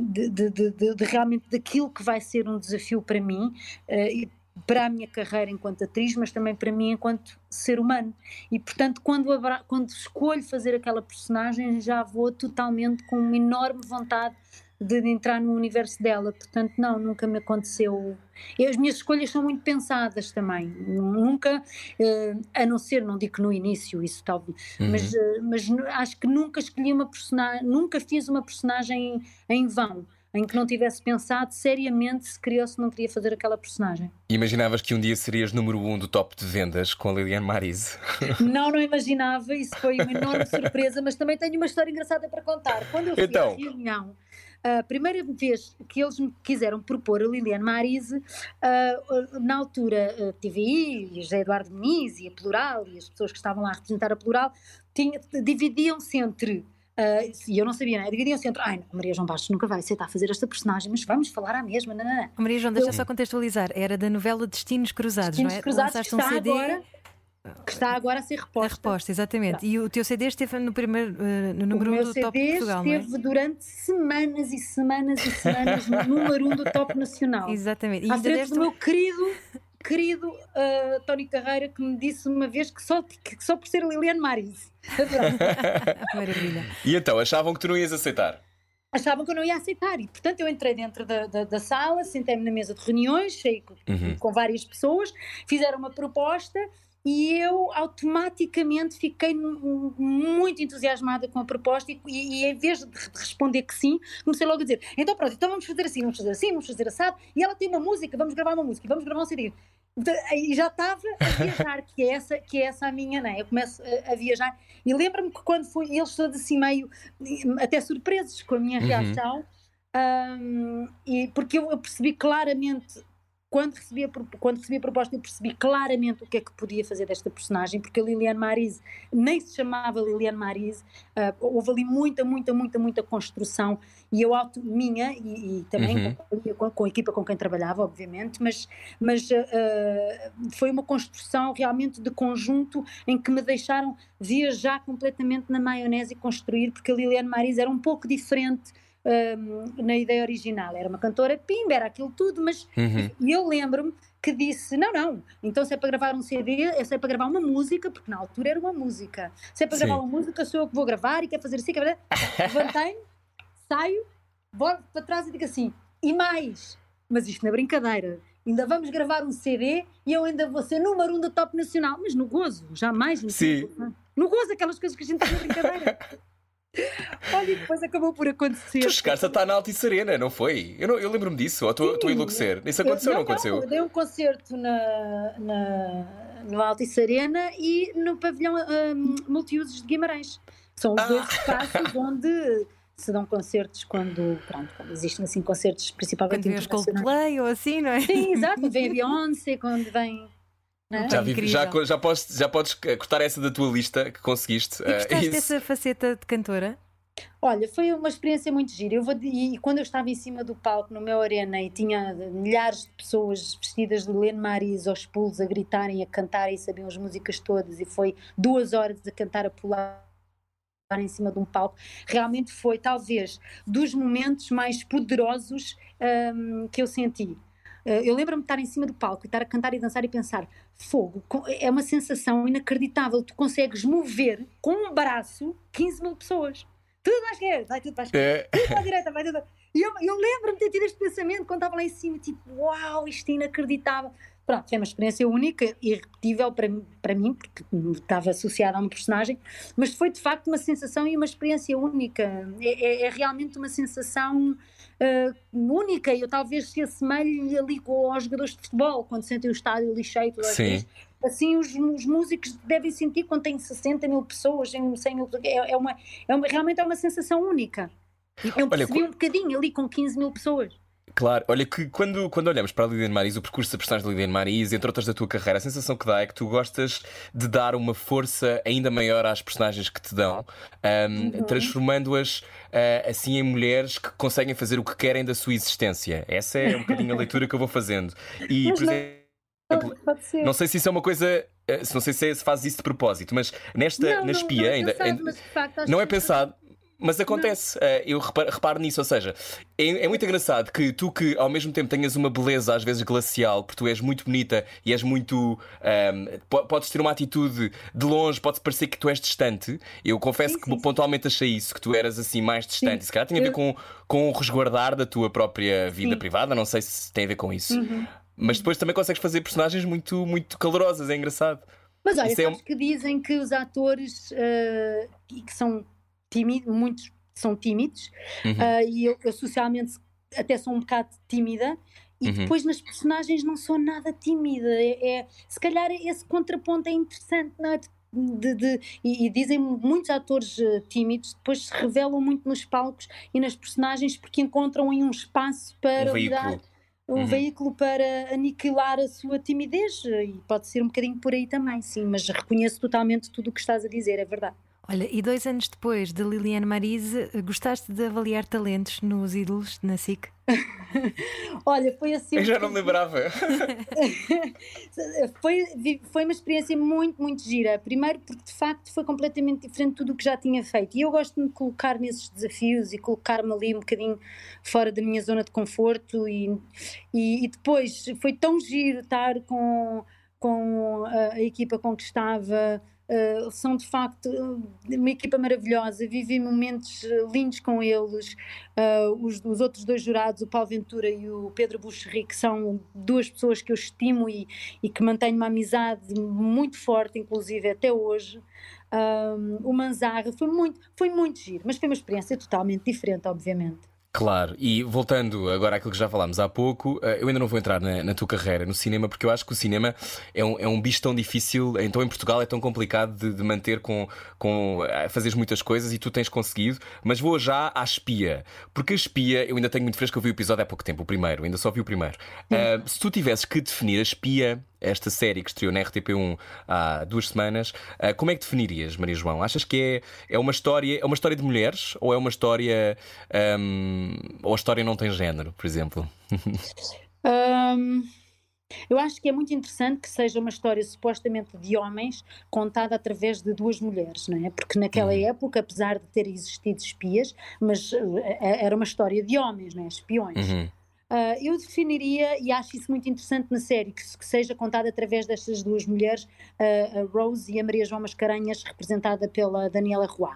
de, de- de- de- de realmente daquilo que vai ser um desafio para mim. eh, e para a minha carreira enquanto atriz, mas também para mim enquanto ser humano. E portanto, quando, quando escolho fazer aquela personagem, já vou totalmente com uma enorme vontade de, entrar no universo dela. Portanto, não, nunca me aconteceu. E as minhas escolhas são muito pensadas também. Nunca, eh, a não ser, não digo que no início, isso talvez, Uhum. mas, eh, mas acho que nunca escolhi uma personagem, nunca fiz uma personagem em vão. Em que não tivesse pensado seriamente se queria ou se não queria fazer aquela personagem. Imaginavas que um dia serias número um do top de vendas com a Liliane Marise? Não, não imaginava, isso foi uma enorme surpresa, mas também tenho uma história engraçada para contar. Quando eu fui Então. à reunião, a primeira vez que eles me quiseram propor a Liliane Marise, ah, na altura a TVI, e José Eduardo Muniz e a Plural, e as pessoas que estavam lá a representar a Plural, dividiam-se entre Uh, e eu não sabia, né? Dividiam-se entre, ai, não, Maria João Bastos nunca vai aceitar fazer esta personagem, mas vamos falar à mesma, não, não, não. Maria João, deixa eu... só contextualizar. Era da novela Destinos Cruzados, Destinos não é? Cruzados, Lançaste que um está CD. agora que está agora a ser reposta. A reposta, exatamente. E o teu CD esteve no primeiro uh, no número 1 o meu um do CD Top Portugal, não é? esteve durante semanas e semanas e semanas no número 1 um do Top Nacional. Exatamente. E frente deste do meu querido, querido uh, Tony Carreira, que me disse uma vez que só, que só por ser Liliane Maris. Maravilha. E então, achavam que tu não ias aceitar? Achavam que eu não ia aceitar e, portanto, eu entrei dentro da, da, da sala, sentei-me na mesa de reuniões, cheio com, Uhum. com várias pessoas, fizeram uma proposta e eu automaticamente fiquei mu- muito entusiasmada com a proposta e, e- em vez de responder que sim, comecei logo a dizer, então pronto, então vamos fazer assim, vamos fazer assim, vamos fazer assado, e ela tem uma música, vamos gravar uma música, vamos gravar um CD. Então, E já estava a viajar, que é essa, que é essa a minha, né? Eu começo a, a viajar e lembro-me que quando fui, eles todos assim meio, até surpresos com a minha Uhum. reação, Ahm, e porque eu, eu percebi claramente quando recebi, a, quando recebi a proposta eu percebi claramente o que é que podia fazer desta personagem porque a Liliane Marise nem se chamava Liliane Marise ah, houve ali muita, muita, muita, muita construção e eu minha e, e também Uhum. com, com- a equipa com quem trabalhava obviamente, mas, mas ah, foi uma construção realmente de conjunto em que me deixaram viajar completamente na maionese e construir porque a Liliane Marise era um pouco diferente hum, na ideia original. Era uma cantora pimba, era aquilo tudo, mas Uhum. e eu lembro-me que disse: não, não, então se é para gravar um CD, é se é para gravar uma música, porque na altura era uma música. Se é para Sim. gravar uma música, sou eu que vou gravar e quero fazer assim, quero fazer... levantei-me, saio, volto para trás e digo assim: e mais, mas isto não é brincadeira. Ainda vamos gravar um CD e eu ainda vou ser número um do top nacional, mas no gozo, jamais no Sim. tempo, No gozo, aquelas coisas que a gente faz na brincadeira. Olha, e depois acabou por acontecer. Tu chegaste a estar na Altice Arena, não foi? Eu, não- eu lembro-me disso, ou estou a enlouquecer? Isso aconteceu ou não, aconteceu? eu dei um concerto na, na, no Altice Arena e no pavilhão hum, multiusos de Guimarães. São os dois Ah. espaços onde se dão concertos quando, pronto, quando existem assim concertos principalmente Quando vês internacionais. Coldplay ou assim, não é? Sim, exato, quando vem a Beyoncé, quando vem... Já, vi- já, já, podes, já podes eh, cortar essa da tua lista que conseguiste. E eh, gostaste dessa faceta de cantora? Olha, foi uma experiência muito gira. Eu vou, e quando eu estava em cima do palco no meu arena e tinha milhares de pessoas vestidas de Lene Maris aos pulos a gritarem, a cantarem e sabiam as músicas todas, e foi duas horas a cantar, a pular em cima de um palco, realmente foi talvez dos momentos mais poderosos hum, que eu senti. Eh, Eu lembro-me de estar em cima do palco e estar a cantar e dançar e pensar: fogo, é uma sensação inacreditável. Tu consegues mover com um braço 15 mil pessoas. Tudo para a esquerda, vai tudo para a esquerda, Eh, tudo para a direita, vai tudo. E eu, eu lembro-me de ter tido este pensamento quando estava lá em cima: tipo, uau, isto é inacreditável. Pronto, foi uma experiência única, irrepetível para, mim- para mim, porque estava associada a uma personagem, mas foi de facto uma sensação e uma experiência única. É, é- é realmente uma sensação ah, única e eu talvez se assemelhe ali com aos jogadores de futebol, quando sentem o estádio a Sim. Assim, os, os músicos devem sentir quando têm 60 mil pessoas, 100 mil. É, é uma, é uma, realmente é uma sensação única. Eu Olha, percebi qu- um bocadinho ali com 15 mil pessoas. Claro, olha que quando, quando olhamos para a Liliane Maris, o percurso da personagem da Liliane Maris, entre outras da tua carreira, a sensação que dá é que tu gostas de dar uma força ainda maior às personagens que te dão, ahm, Uhum. transformando-as ah, assim em mulheres que conseguem fazer o que querem da sua existência. Essa é um bocadinho a leitura que eu vou fazendo. E, Mas por não- exemplo, ser. não sei se isso é uma coisa, se não sei se, é- se faz isso de propósito, mas nesta, Não, na não- espia não é ainda. pensado, ainda- mas de facto não é que- pensado, mas acontece. Eh, eu reparo, reparo nisso, ou seja, é, é muito engraçado que tu que ao mesmo tempo tenhas uma beleza às vezes glacial, porque tu és muito bonita e és muito. po- podes ter uma atitude de longe, pode parecer que tu és distante. Eu confesso Sim, que sim, pontualmente achei isso, que tu eras assim mais distante. Sim. Se calhar tinha a ver com, com o resguardar da tua própria vida Sim. privada, não sei se tem a ver com isso. Uhum. Mas depois também consegues fazer personagens muito, muito calorosas, é engraçado. Mas olha, Isso é sabes que dizem que os atores que que são tímidos, muitos são tímidos, Uhum. ah, e eu, eu socialmente até sou um bocado tímida, e Uhum. depois nas personagens não sou nada tímida. É, é- se calhar esse contraponto é interessante, não é? De- de- e, e dizem muitos atores eh, tímidos depois se revelam muito nos palcos e nas personagens porque encontram aí um espaço para Um veículo. um Uhum. veículo para aniquilar a sua timidez e pode ser um bocadinho por aí também, sim, mas reconheço totalmente tudo o que estás a dizer, é verdade. Olha, e dois anos depois de Liliane Marise, gostaste de avaliar talentos nos ídolos na SIC? Olha, foi assim. Eu já não me lembrava. foi, foi uma experiência muito, muito gira. Primeiro, porque de facto foi completamente diferente de tudo o que já tinha feito. E eu gosto de me colocar nesses desafios e colocar-me ali um bocadinho fora da minha zona de conforto. E, e, e depois foi tão giro estar com, com a, a equipa com que estava Uh, são de facto uma equipa maravilhosa, vivi momentos lindos com eles. Uh, os, os, outros dois jurados, o Paulo Ventura e o Pedro Buxerri, que são duas pessoas que eu estimo e, e que mantenho uma amizade muito forte, inclusive até hoje. Uh, o Manzarra foi muito, foi muito giro, mas foi uma experiência totalmente diferente, obviamente. Claro, e voltando agora àquilo que já falámos há pouco, eh, eu ainda não vou entrar na, na tua carreira no cinema, porque eu acho que o cinema é um, é um bicho tão difícil, então em Portugal é tão complicado de, de manter com, com fazeres muitas coisas e tu tens conseguido, mas vou já à espia, porque a espia, eu ainda tenho muito fresco, eu vi o episódio há pouco tempo, o primeiro, ainda só vi o primeiro. Uh, se tu tivesses que definir a espia esta série que estreou na RTP1 há duas semanas. Uh, como é que definirias, Maria João? Achas que é, é uma história é uma história de mulheres ou é uma história ou a história não tem género, por exemplo? um... Eu acho que é muito interessante que seja uma história supostamente de homens contada através de duas mulheres, não é? Porque naquela uhum. época, apesar de ter existido espias, mas eh, era uma história de homens, não é? Espiões. Uhum. Uh, eu definiria, e acho isso muito interessante na série, que, que seja contada através destas duas mulheres, uh, a Rose e a Maria João Mascarenhas, representada pela Daniela Roy.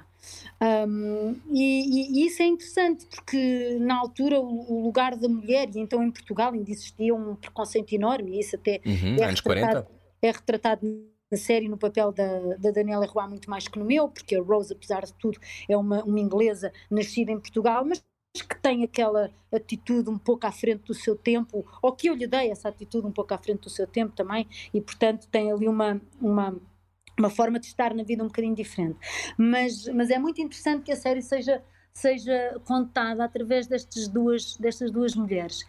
Um, e, e, isso é interessante porque na altura o, o, lugar da mulher, e então em Portugal ainda existia um preconceito enorme, e isso até uhum, é, retratado, é retratado na série no papel da, da Daniela Roy muito mais que no meu, porque a Rose, apesar de tudo, é uma, uma inglesa nascida em Portugal, mas que tem aquela atitude um pouco à frente do seu tempo, ou que eu lhe dei essa atitude um pouco à frente do seu tempo também, e portanto tem ali uma, uma, uma forma de estar na vida um bocadinho diferente. Mas, mas é muito interessante que a série seja seja contada através destas duas, destas duas mulheres.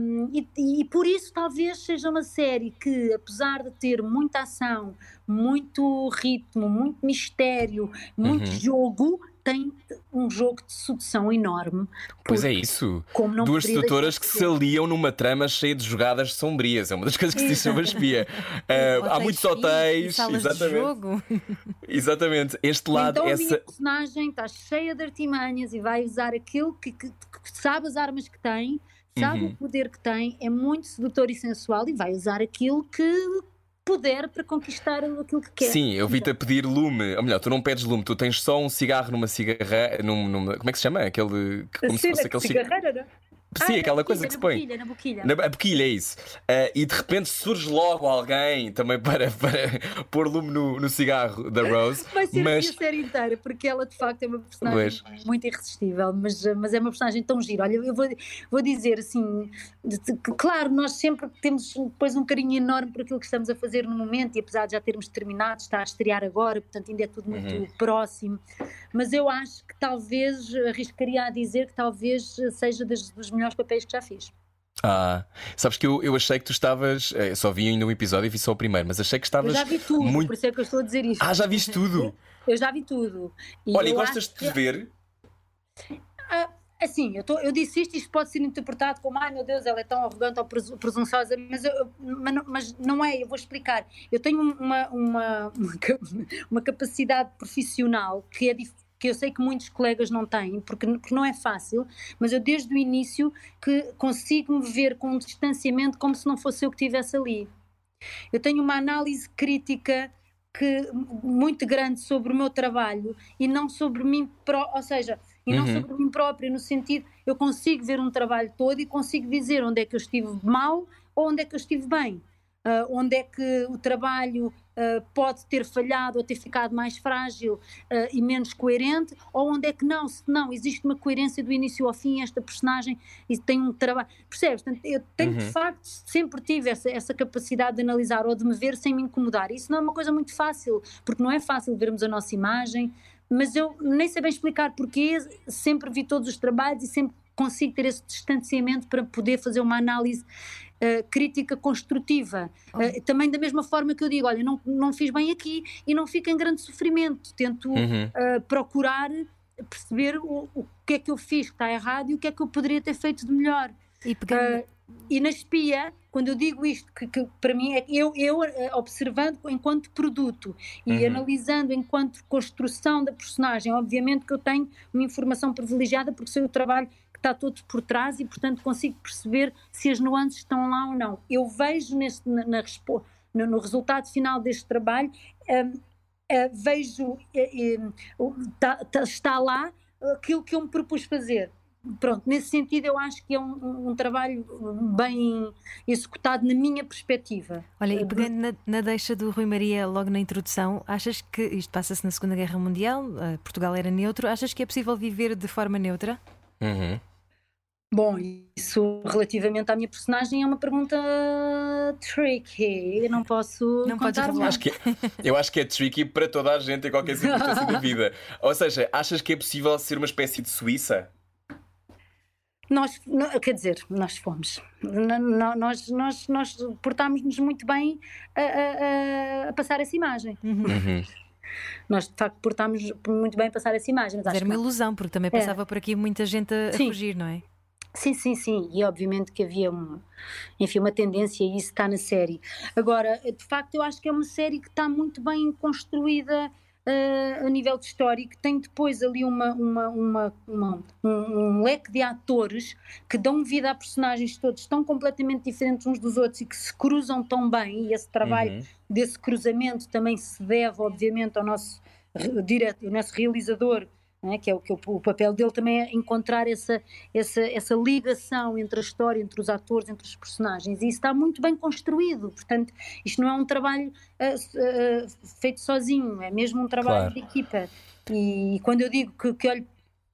Um, e, e, por isso talvez seja uma série que, apesar de ter muita ação, muito ritmo, muito mistério, muito uhum. jogo, tem um jogo de sedução enorme. Pois é isso. Duas sedutoras que se aliam numa trama cheia de jogadas sombrias. É uma das coisas que se diz sobre a espia. Uh, há muitos hotéis. Exatamente. Exatamente. Este lado. Então essa... a minha personagem está cheia de artimanhas e vai usar aquilo que, que, que sabe as armas que tem, sabe uhum. o poder que tem, é muito sedutor e sensual e vai usar aquilo que puder para conquistar aquilo que quer. Sim, eu vi-te a pedir lume. Ou melhor, tu não pedes lume, tu tens só um cigarro numa cigarra. Num, numa, como é que se chama? Aquele. Como Sim, se fosse aquele cigarro. Sim, ah, aquela boquilha, coisa que se põe. Boquilha, na boquilha. Na, a boquilha, é isso. Uh, e de repente surge logo alguém também para, para pôr lume no, no cigarro da Rose. Vai ser mas... a série inteira, porque ela de facto é uma personagem pois. muito irresistível, mas, mas é uma personagem tão gira. Olha, eu vou, vou dizer assim: de, de, que, claro, nós sempre temos depois um carinho enorme por aquilo que estamos a fazer no momento, e apesar de já termos terminado, está a estrear agora, portanto ainda é tudo muito uhum. próximo. Mas eu acho que talvez, arriscaria a dizer que talvez seja das, dos melhores papéis que já fiz. Ah, sabes que eu, eu achei que tu estavas. Eh, só vi ainda um episódio e vi só o primeiro, mas achei que estavas. Eu já vi tudo, muito... por isso é que eu estou a dizer isto. Ah, já viste tudo? eu já vi tudo. E Olha, e gostas de ver? Ah, assim, eu, tô, eu disse isto, isto pode ser interpretado como ai meu Deus, ela é tão arrogante ou presunçosa, mas, eu, mas, não, mas não é, eu vou explicar. Eu tenho uma, uma, uma capacidade profissional que é que eu sei que muitos colegas não têm, porque, porque não é fácil, mas eu desde o início que consigo me ver com um distanciamento como se não fosse eu que estivesse ali. Eu tenho uma análise crítica que, muito grande sobre o meu trabalho e não sobre mim, ou seja, e não uhum. sobre mim própria, no sentido, eu consigo ver um trabalho todo e consigo dizer onde é que eu estive mal ou onde é que eu estive bem. Uh, onde é que o trabalho uh, pode ter falhado ou ter ficado mais frágil uh, e menos coerente, ou onde é que não, se não, existe uma coerência do início ao fim, esta personagem e tem um trabalho. Percebes? Portanto, eu tenho uhum. de facto, sempre tive essa, essa capacidade de analisar ou de me ver sem me incomodar. Isso não é uma coisa muito fácil, porque não é fácil vermos a nossa imagem, mas eu nem sei bem explicar porquê, sempre vi todos os trabalhos e sempre consigo ter esse distanciamento para poder fazer uma análise Uh, crítica construtiva. Uh, também da mesma forma que eu digo, olha, não, não fiz bem aqui e não fico em grande sofrimento. Tento Uhum. uh, procurar perceber o, o que é que eu fiz que está errado e o que é que eu poderia ter feito de melhor. E pegando, Uh, e na espia, quando eu digo isto, que, que para mim é que eu, eu eh, observando enquanto produto e Uhum. analisando enquanto construção da personagem, obviamente que eu tenho uma informação privilegiada porque sei o trabalho que está todo por trás e, portanto, consigo perceber se as nuances estão lá ou não. Eu vejo neste, na, na no, no resultado final deste trabalho, hum, eh, vejo, eh, eh, tá- tá- está lá aquilo que eu me propus fazer. Pronto, nesse sentido eu acho que é um, um- trabalho bem executado na minha perspectiva. olha, e eh, pegando na, na deixa do Rui Maria logo na introdução, achas que isto passa-se na Segunda Guerra Mundial? eh, Portugal era neutro. Achas que é possível viver de forma neutra? Uhum. Bom, isso relativamente à minha personagem é uma pergunta tricky. Eu não posso Não contar muito. Acho que é- eu acho que é tricky para toda a gente em qualquer circunstância da vida. Ou seja, achas que é possível ser uma espécie de Suíça? Nós, quer dizer, nós fomos. Nós, nós, nós portámos-nos muito bem a, a- a- passar essa imagem. Uhum. Nós, de facto, portámos muito bem a passar essa imagem. Mas era uma que ilusão, porque também É. passava por aqui muita gente a, a Sim. fugir, não é? Sim, sim, sim. E obviamente que havia um, enfim, uma tendência e isso está na série. Agora, de facto, eu acho que é uma série que está muito bem construída eh, a nível de história e que tem depois ali uma, uma, uma, uma- um, um leque de atores que dão vida a personagens todos tão completamente diferentes uns dos outros e que se cruzam tão bem e esse trabalho Uhum. desse cruzamento também se deve, obviamente, ao nosso re- direto, o nosso realizador, é? que é o que o, o papel dele também é encontrar essa, essa, essa ligação entre a história, entre os atores, entre os personagens, e isso está muito bem construído. Portanto, isto não é um trabalho s- ah, feito sozinho, é mesmo um trabalho Claro. de equipa. E, quando eu digo que, que olho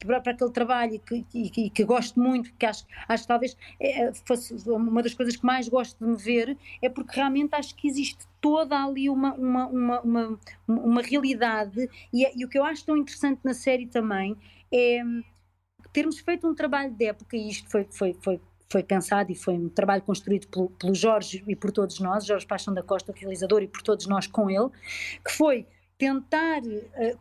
para, para aquele trabalho que, e que- que gosto muito, porque acho, acho que talvez é, fosse uma das coisas que mais gosto de me ver, é porque realmente acho que existe toda ali uma, uma, uma, uma, uma realidade. E, é- e o que eu acho tão interessante na série também é hum, termos feito um trabalho de época e isto foi, foi, foi, foi pensado e foi um trabalho construído pelo, pelo Jorge e por todos nós, Jorge Paixão da Costa, o realizador, e por todos nós com ele, que foi tentar,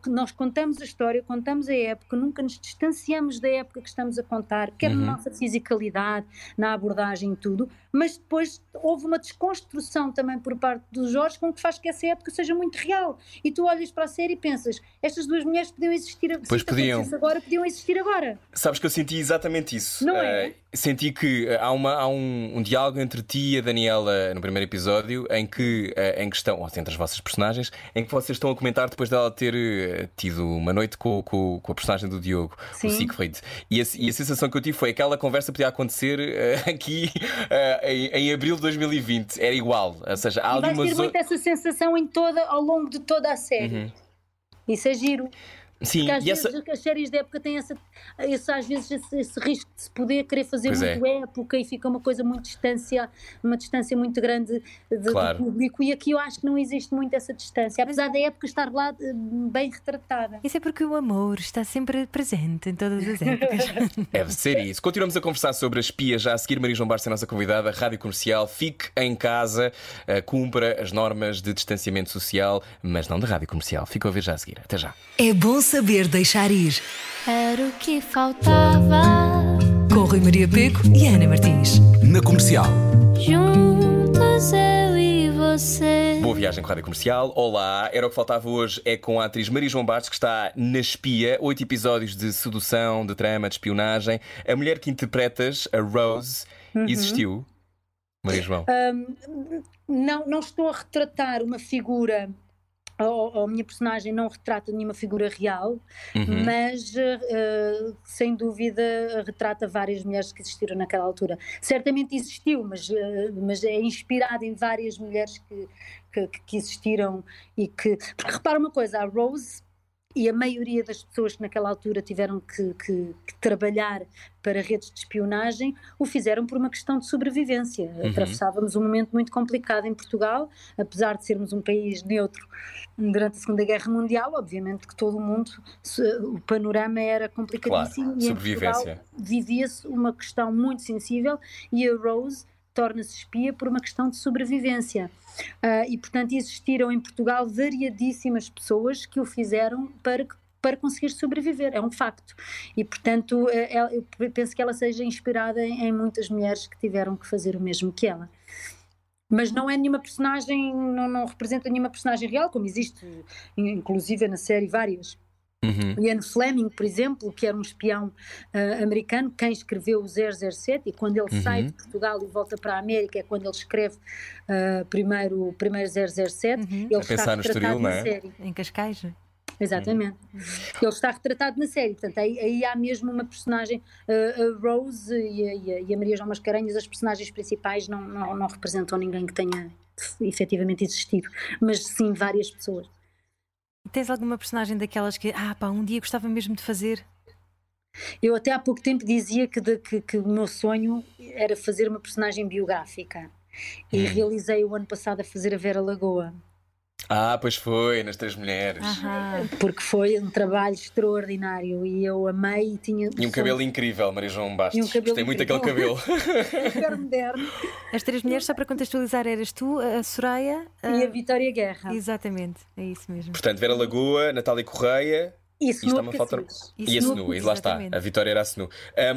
que nós contamos a história, contamos a época, nunca nos distanciamos da época que estamos a contar, quer Uhum. na nossa fisicalidade, na abordagem e tudo, mas depois houve uma desconstrução também por parte do Jorge com que faz que essa época seja muito real. E tu olhas para a série e pensas, estas duas mulheres podiam existir Pois podiam. agora, podiam existir agora. Sabes que eu senti exatamente isso. Não é? Eh, senti que eh, há, uma, há um, um diálogo entre ti e a Daniela no primeiro episódio em que, eh, em questão, ou entre as vossas personagens, em que vocês estão a comentar depois dela ter tido uma noite com, com, com a personagem do Diogo, Sim. o Siegfried. E a, e a sensação que eu tive foi que aquela conversa podia acontecer aqui em, em abril de 2020. Era igual. Ou seja, há E ali uma ter zo- muito essa sensação em toda, ao longo de toda a série. Uhum. Isso é giro. Sim, Porque às e vezes essa. as séries de época têm essa, esse, às vezes esse, esse risco de se poder querer fazer Pois é. muito época e fica uma coisa muito distância, uma distância muito grande de- Claro. do público. E aqui eu acho que não existe muito essa distância, apesar da época estar lá eh, bem retratada. Isso é porque o amor está sempre presente em todas as épocas. Deve ser isso. Continuamos a conversar sobre as espias já a seguir. Maria João Barça, é a nossa convidada, Rádio Comercial. Fique em casa, eh, cumpra as normas de distanciamento social, mas não da Rádio Comercial. Fica a ouvir já a seguir. Até já. É bom saber deixar ir. Era o que faltava. Com Rui Maria Peco e Ana Martins. Na comercial. Juntos eu e você. Boa viagem com a Rádio Comercial. Olá, era o que faltava hoje. É com a atriz Maria João Bastos, que está na Espia. Oito episódios de sedução, de trama, de espionagem. A mulher que interpretas, a Rose, existiu. Maria João. Não, não estou a retratar uma figura. Ou, a minha personagem não retrata nenhuma figura real, Uhum. mas eh, sem dúvida retrata várias mulheres que existiram naquela altura. Certamente existiu, mas, eh, mas é inspirada em várias mulheres que, que, que existiram e que. Porque repara uma coisa, a Rose e a maioria das pessoas que naquela altura tiveram que, que- que trabalhar para redes de espionagem o fizeram por uma questão de sobrevivência. Atravessávamos um momento muito complicado em Portugal, apesar de sermos um país neutro durante a Segunda Guerra Mundial, obviamente que todo o mundo, o panorama era complicadíssimo Claro, e em. Portugal vivia-se uma questão muito sensível e a Rose torna-se espia por uma questão de sobrevivência. Uh, e, portanto, existiram em Portugal variadíssimas pessoas que o fizeram para que para conseguir sobreviver, é um facto. E, portanto, é, eu penso que ela seja inspirada em muitas mulheres que tiveram que fazer o mesmo que ela mas não é nenhuma personagem, não, não, representa nenhuma personagem real, como existe, inclusive na série, várias. Uhum. Ian Fleming, por exemplo, que era um espião uh, americano, quem escreveu o 007, e quando ele uhum. sai de Portugal e volta para a América, é quando ele escreve uh, primeiro, o primeiro 007. Uhum. Ele a pensar no Estoril, não é? Série. Em Cascais. Exatamente. Uhum. Ele está retratado na série, portanto, aí, aí há mesmo uma personagem, uh, a Rose e a, e a, Maria João Mascarenhas, as personagens principais não, não, não representam ninguém que tenha efetivamente existido, mas sim várias pessoas. Tens alguma personagem daquelas que, ah pá, um dia gostava mesmo de fazer? Eu até há pouco tempo dizia que, de, que, que o meu sonho era fazer uma personagem biográfica e hum. realizei o ano passado a fazer a Vera Lagoa. Ah, pois foi, nas Três Mulheres. Aham. Porque foi um trabalho extraordinário e eu amei e tinha. E um cabelo incrível, Maria João Bastos. Um cabelo Gostei muito daquele cabelo. Super moderno. As Três Mulheres, só para contextualizar, eras tu, a Soraya a... e a Vitória Guerra. Exatamente, é isso mesmo. Portanto, Vera Lagoa, Natália Correia. Isso, está-me a faltar. E a Snu, e lá está. A Vitória era a Snu.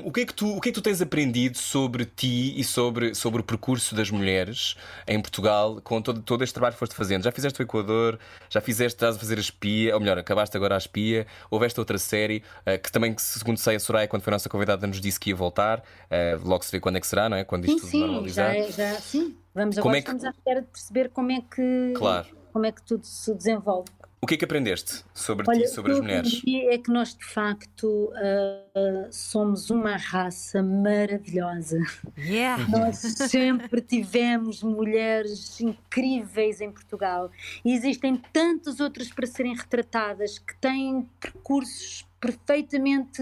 Um, o, que é que tu, o que é que tu tens aprendido sobre ti e sobre, sobre o percurso das mulheres em Portugal com todo, todo este trabalho que foste fazendo? Já fizeste o Equador, já fizeste, estás a fazer a espia, ou melhor, acabaste agora a espia, houve esta outra série uh, que também, segundo sei, a Soraya, quando foi a nossa convidada, nos disse que ia voltar. Uh, logo se vê quando é que será, não é? Quando isto sim, sim, normalizar. Já, é, já, sim, vamos como agora é que... estamos à espera de perceber como é que. Claro. Como é que tudo se desenvolve. O que é que aprendeste sobre Olha, ti, sobre as mulheres? É que nós, de facto, uh, somos uma raça maravilhosa. Yeah. Nós sempre tivemos mulheres incríveis em Portugal. E existem tantas outras para serem retratadas que têm percursos perfeitamente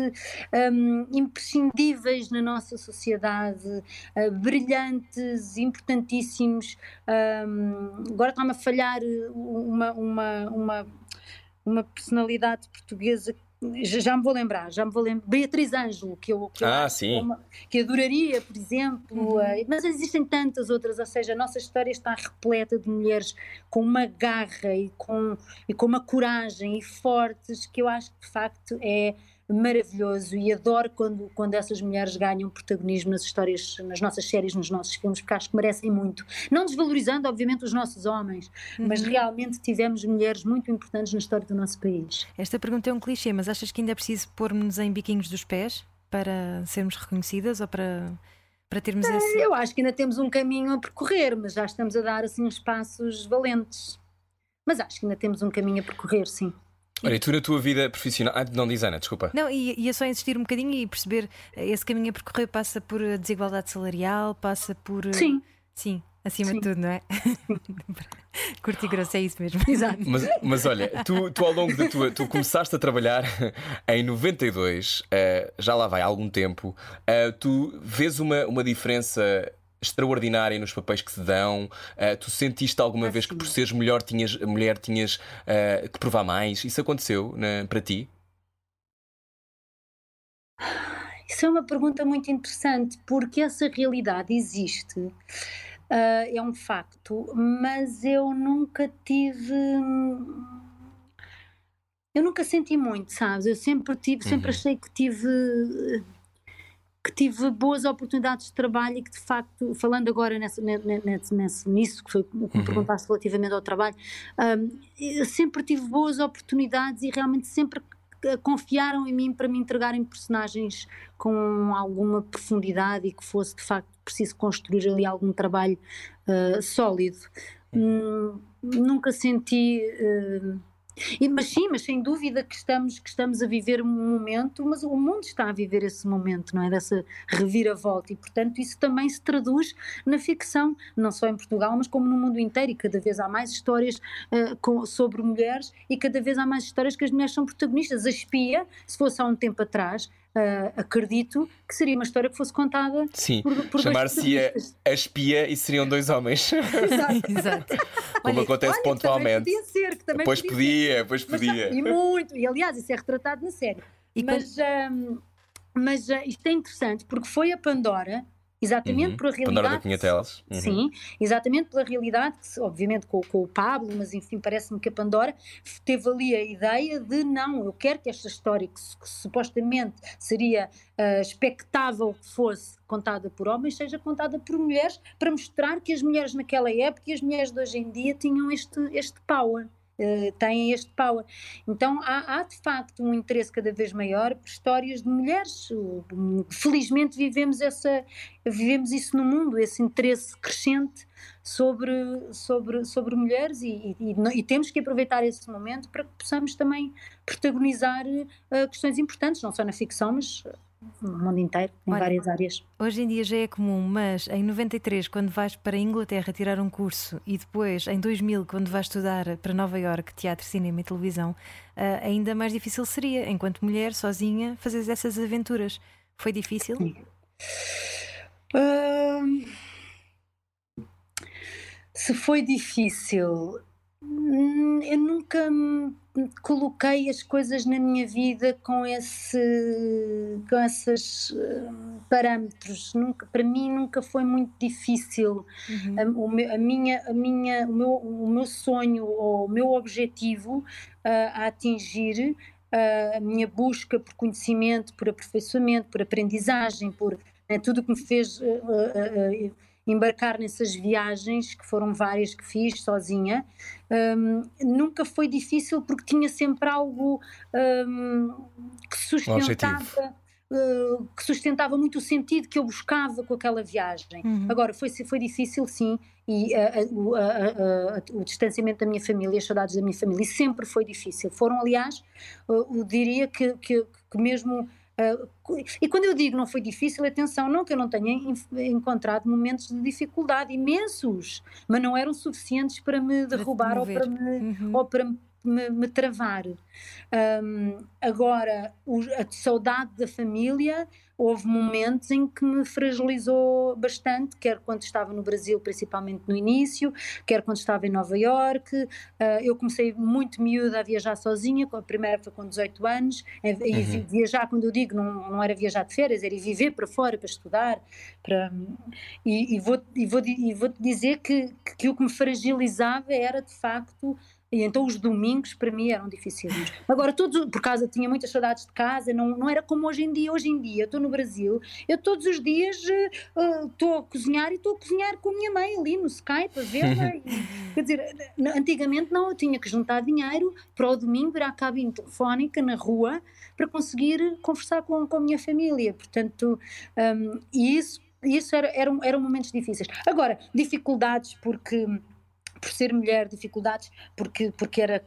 um, imprescindíveis na nossa sociedade, uh, brilhantes, importantíssimos. Um, agora está-me a falhar uma, uma, uma, uma personalidade portuguesa já, me vou lembrar, já me vou lembrar. Beatriz Ângelo, que eu, que, eu ah, sim. Uma, que adoraria, por exemplo, uhum. uh, mas existem tantas outras, ou seja, a nossa história está repleta de mulheres com uma garra e com, e com uma coragem e fortes que eu acho que de facto é maravilhoso e adoro quando, quando essas mulheres ganham protagonismo nas histórias, nas nossas séries, nos nossos filmes, porque acho que merecem muito. Não desvalorizando, obviamente, os nossos homens, uhum. mas realmente tivemos mulheres muito importantes na história do nosso país. Esta pergunta é um clichê, mas achas que ainda é preciso pôr-nos em biquinhos dos pés para sermos reconhecidas ou para. Para termos é, esse... Eu acho que ainda temos um caminho a percorrer, mas já estamos a dar assim uns passos valentes. Mas acho que ainda temos um caminho a percorrer, sim. Olha, e tu na tua vida profissional. Ah, não diz Ana, desculpa. Não, e ia só insistir um bocadinho e perceber esse caminho a percorrer passa por desigualdade salarial, passa por. Sim. Sim, acima Sim. de tudo, não é? Curto e grosso, é isso mesmo. Exato. Mas, mas olha, tu, tu ao longo da tua. Tu começaste a trabalhar em 92, uh, eh, já lá vai há algum tempo. Uh, tu vês uma, uma diferença extraordinária nos papéis que te dão? Uh, tu sentiste alguma vez que por seres mulher tinhas, mulher tinhas uh, que provar mais? Isso aconteceu né, para ti? Isso é uma pergunta muito interessante, porque essa realidade existe, uh, é um facto, mas eu nunca tive. Eu nunca senti muito, sabes? Eu sempre tive, sempre uhum. achei que tive que tive boas oportunidades de trabalho e que de facto, falando agora nessa, nessa, nessa, nisso, que foi o que me uhum. perguntaste relativamente ao trabalho, um, sempre tive boas oportunidades e realmente sempre confiaram em mim para me entregarem personagens com alguma profundidade e que fosse de facto preciso construir ali algum trabalho uh, sólido. Hum, nunca senti. Uh, e, mas sim, mas sem dúvida que estamos, que estamos a viver um momento, mas o mundo está a viver esse momento, não é? Dessa reviravolta e, portanto, isso também se traduz na ficção, não só em Portugal, mas como no mundo inteiro e cada vez há mais histórias uh, com, sobre mulheres e cada vez há mais histórias que as mulheres são protagonistas. A espia, se fosse há um tempo atrás, Uh, acredito que seria uma história que fosse contada Sim, por, por chamar-se a, a espia e seriam dois homens. Exato. Exato. Como olha, acontece olha, pontualmente. Podia ser, que também pois podia, podia pois podia. Mas, e muito, e aliás, isso é retratado na série. E mas, um, mas uh, isto é interessante porque foi a Pandora Exatamente Uhum. por a Pandora realidade. da. Uhum. Sim, exatamente pela realidade, que, obviamente com, com o Pablo, mas enfim, parece-me que a Pandora teve ali a ideia de não, eu quero que esta história, que, que supostamente seria ah, expectável que fosse contada por homens, seja contada por mulheres, para mostrar que as mulheres naquela época e as mulheres de hoje em dia tinham este, este power. Eh, têm este power. Então há, há, de facto um interesse cada vez maior por histórias de mulheres. Felizmente vivemos essa, vivemos isso no mundo, esse interesse crescente sobre, sobre, sobre mulheres e, e- e temos que aproveitar esse momento para que possamos também protagonizar eh, questões importantes, não só na ficção, mas no mundo inteiro, em Olha, várias áreas. Hoje em dia já é comum, mas em 93, quando vais para a Inglaterra tirar um curso e depois em 2000, quando vais estudar para Nova Iorque teatro, cinema e televisão, ah, ainda mais difícil seria, enquanto mulher, sozinha, fazer essas aventuras. Foi difícil? Hum, se foi difícil, eu nunca coloquei as coisas na minha vida com esse, com esses hum, parâmetros. Nunca, para mim nunca foi muito difícil. Uhum. A, o meu, a minha, a minha, o, meu, o meu sonho ou o meu objetivo ah, a atingir, ah, a minha busca por conhecimento, por aperfeiçoamento, por aprendizagem, por né, tudo o que me fez ah, embarcar nessas viagens, que foram várias que fiz sozinha, hum, nunca foi difícil porque tinha sempre algo hum, que sustentava. uh, que sustentava muito o sentido que eu buscava com aquela viagem. Uhum. Agora, foi, foi difícil, sim, e o- a- a- a- o distanciamento da minha família, as saudades da minha família, sempre foi difícil. Foram, aliás, uh, eu diria que, que, que mesmo. Cu- e quando eu digo não foi difícil, atenção, não que eu não tenha encontrado momentos de dificuldade imensos, mas não eram suficientes para me Para derrubar ou mover. para me, Uhum. ou para me, me- me travar. Um, agora, o- a saudade da família, houve momentos em que me fragilizou bastante, quer quando estava no Brasil, principalmente no início, quer quando estava em Nova Iorque. Uh, eu comecei muito miúda a viajar sozinha, a primeira foi com 18 anos, e vi- viajar, quando eu digo, não, não era viajar de férias, era ir viver para fora, para estudar, para... E, e vou, e, vou, e vou-te dizer que, que o que me fragilizava era, de facto, e então os domingos para mim eram difíceis. Agora, todos, por causa, tinha muitas saudades de casa, não, não era como hoje em dia. Hoje em dia, estou no Brasil, eu todos os dias eh, eh, estou a cozinhar e estou a cozinhar com a minha mãe ali no Skype, a ver Quer dizer, antigamente não, eu tinha que juntar dinheiro para o domingo ir à cabine telefónica na rua para conseguir conversar com, com a minha família. Portanto, hum, e isso, isso era, eram, eram momentos difíceis. Agora, dificuldades porque por ser mulher, dificuldades porque, porque era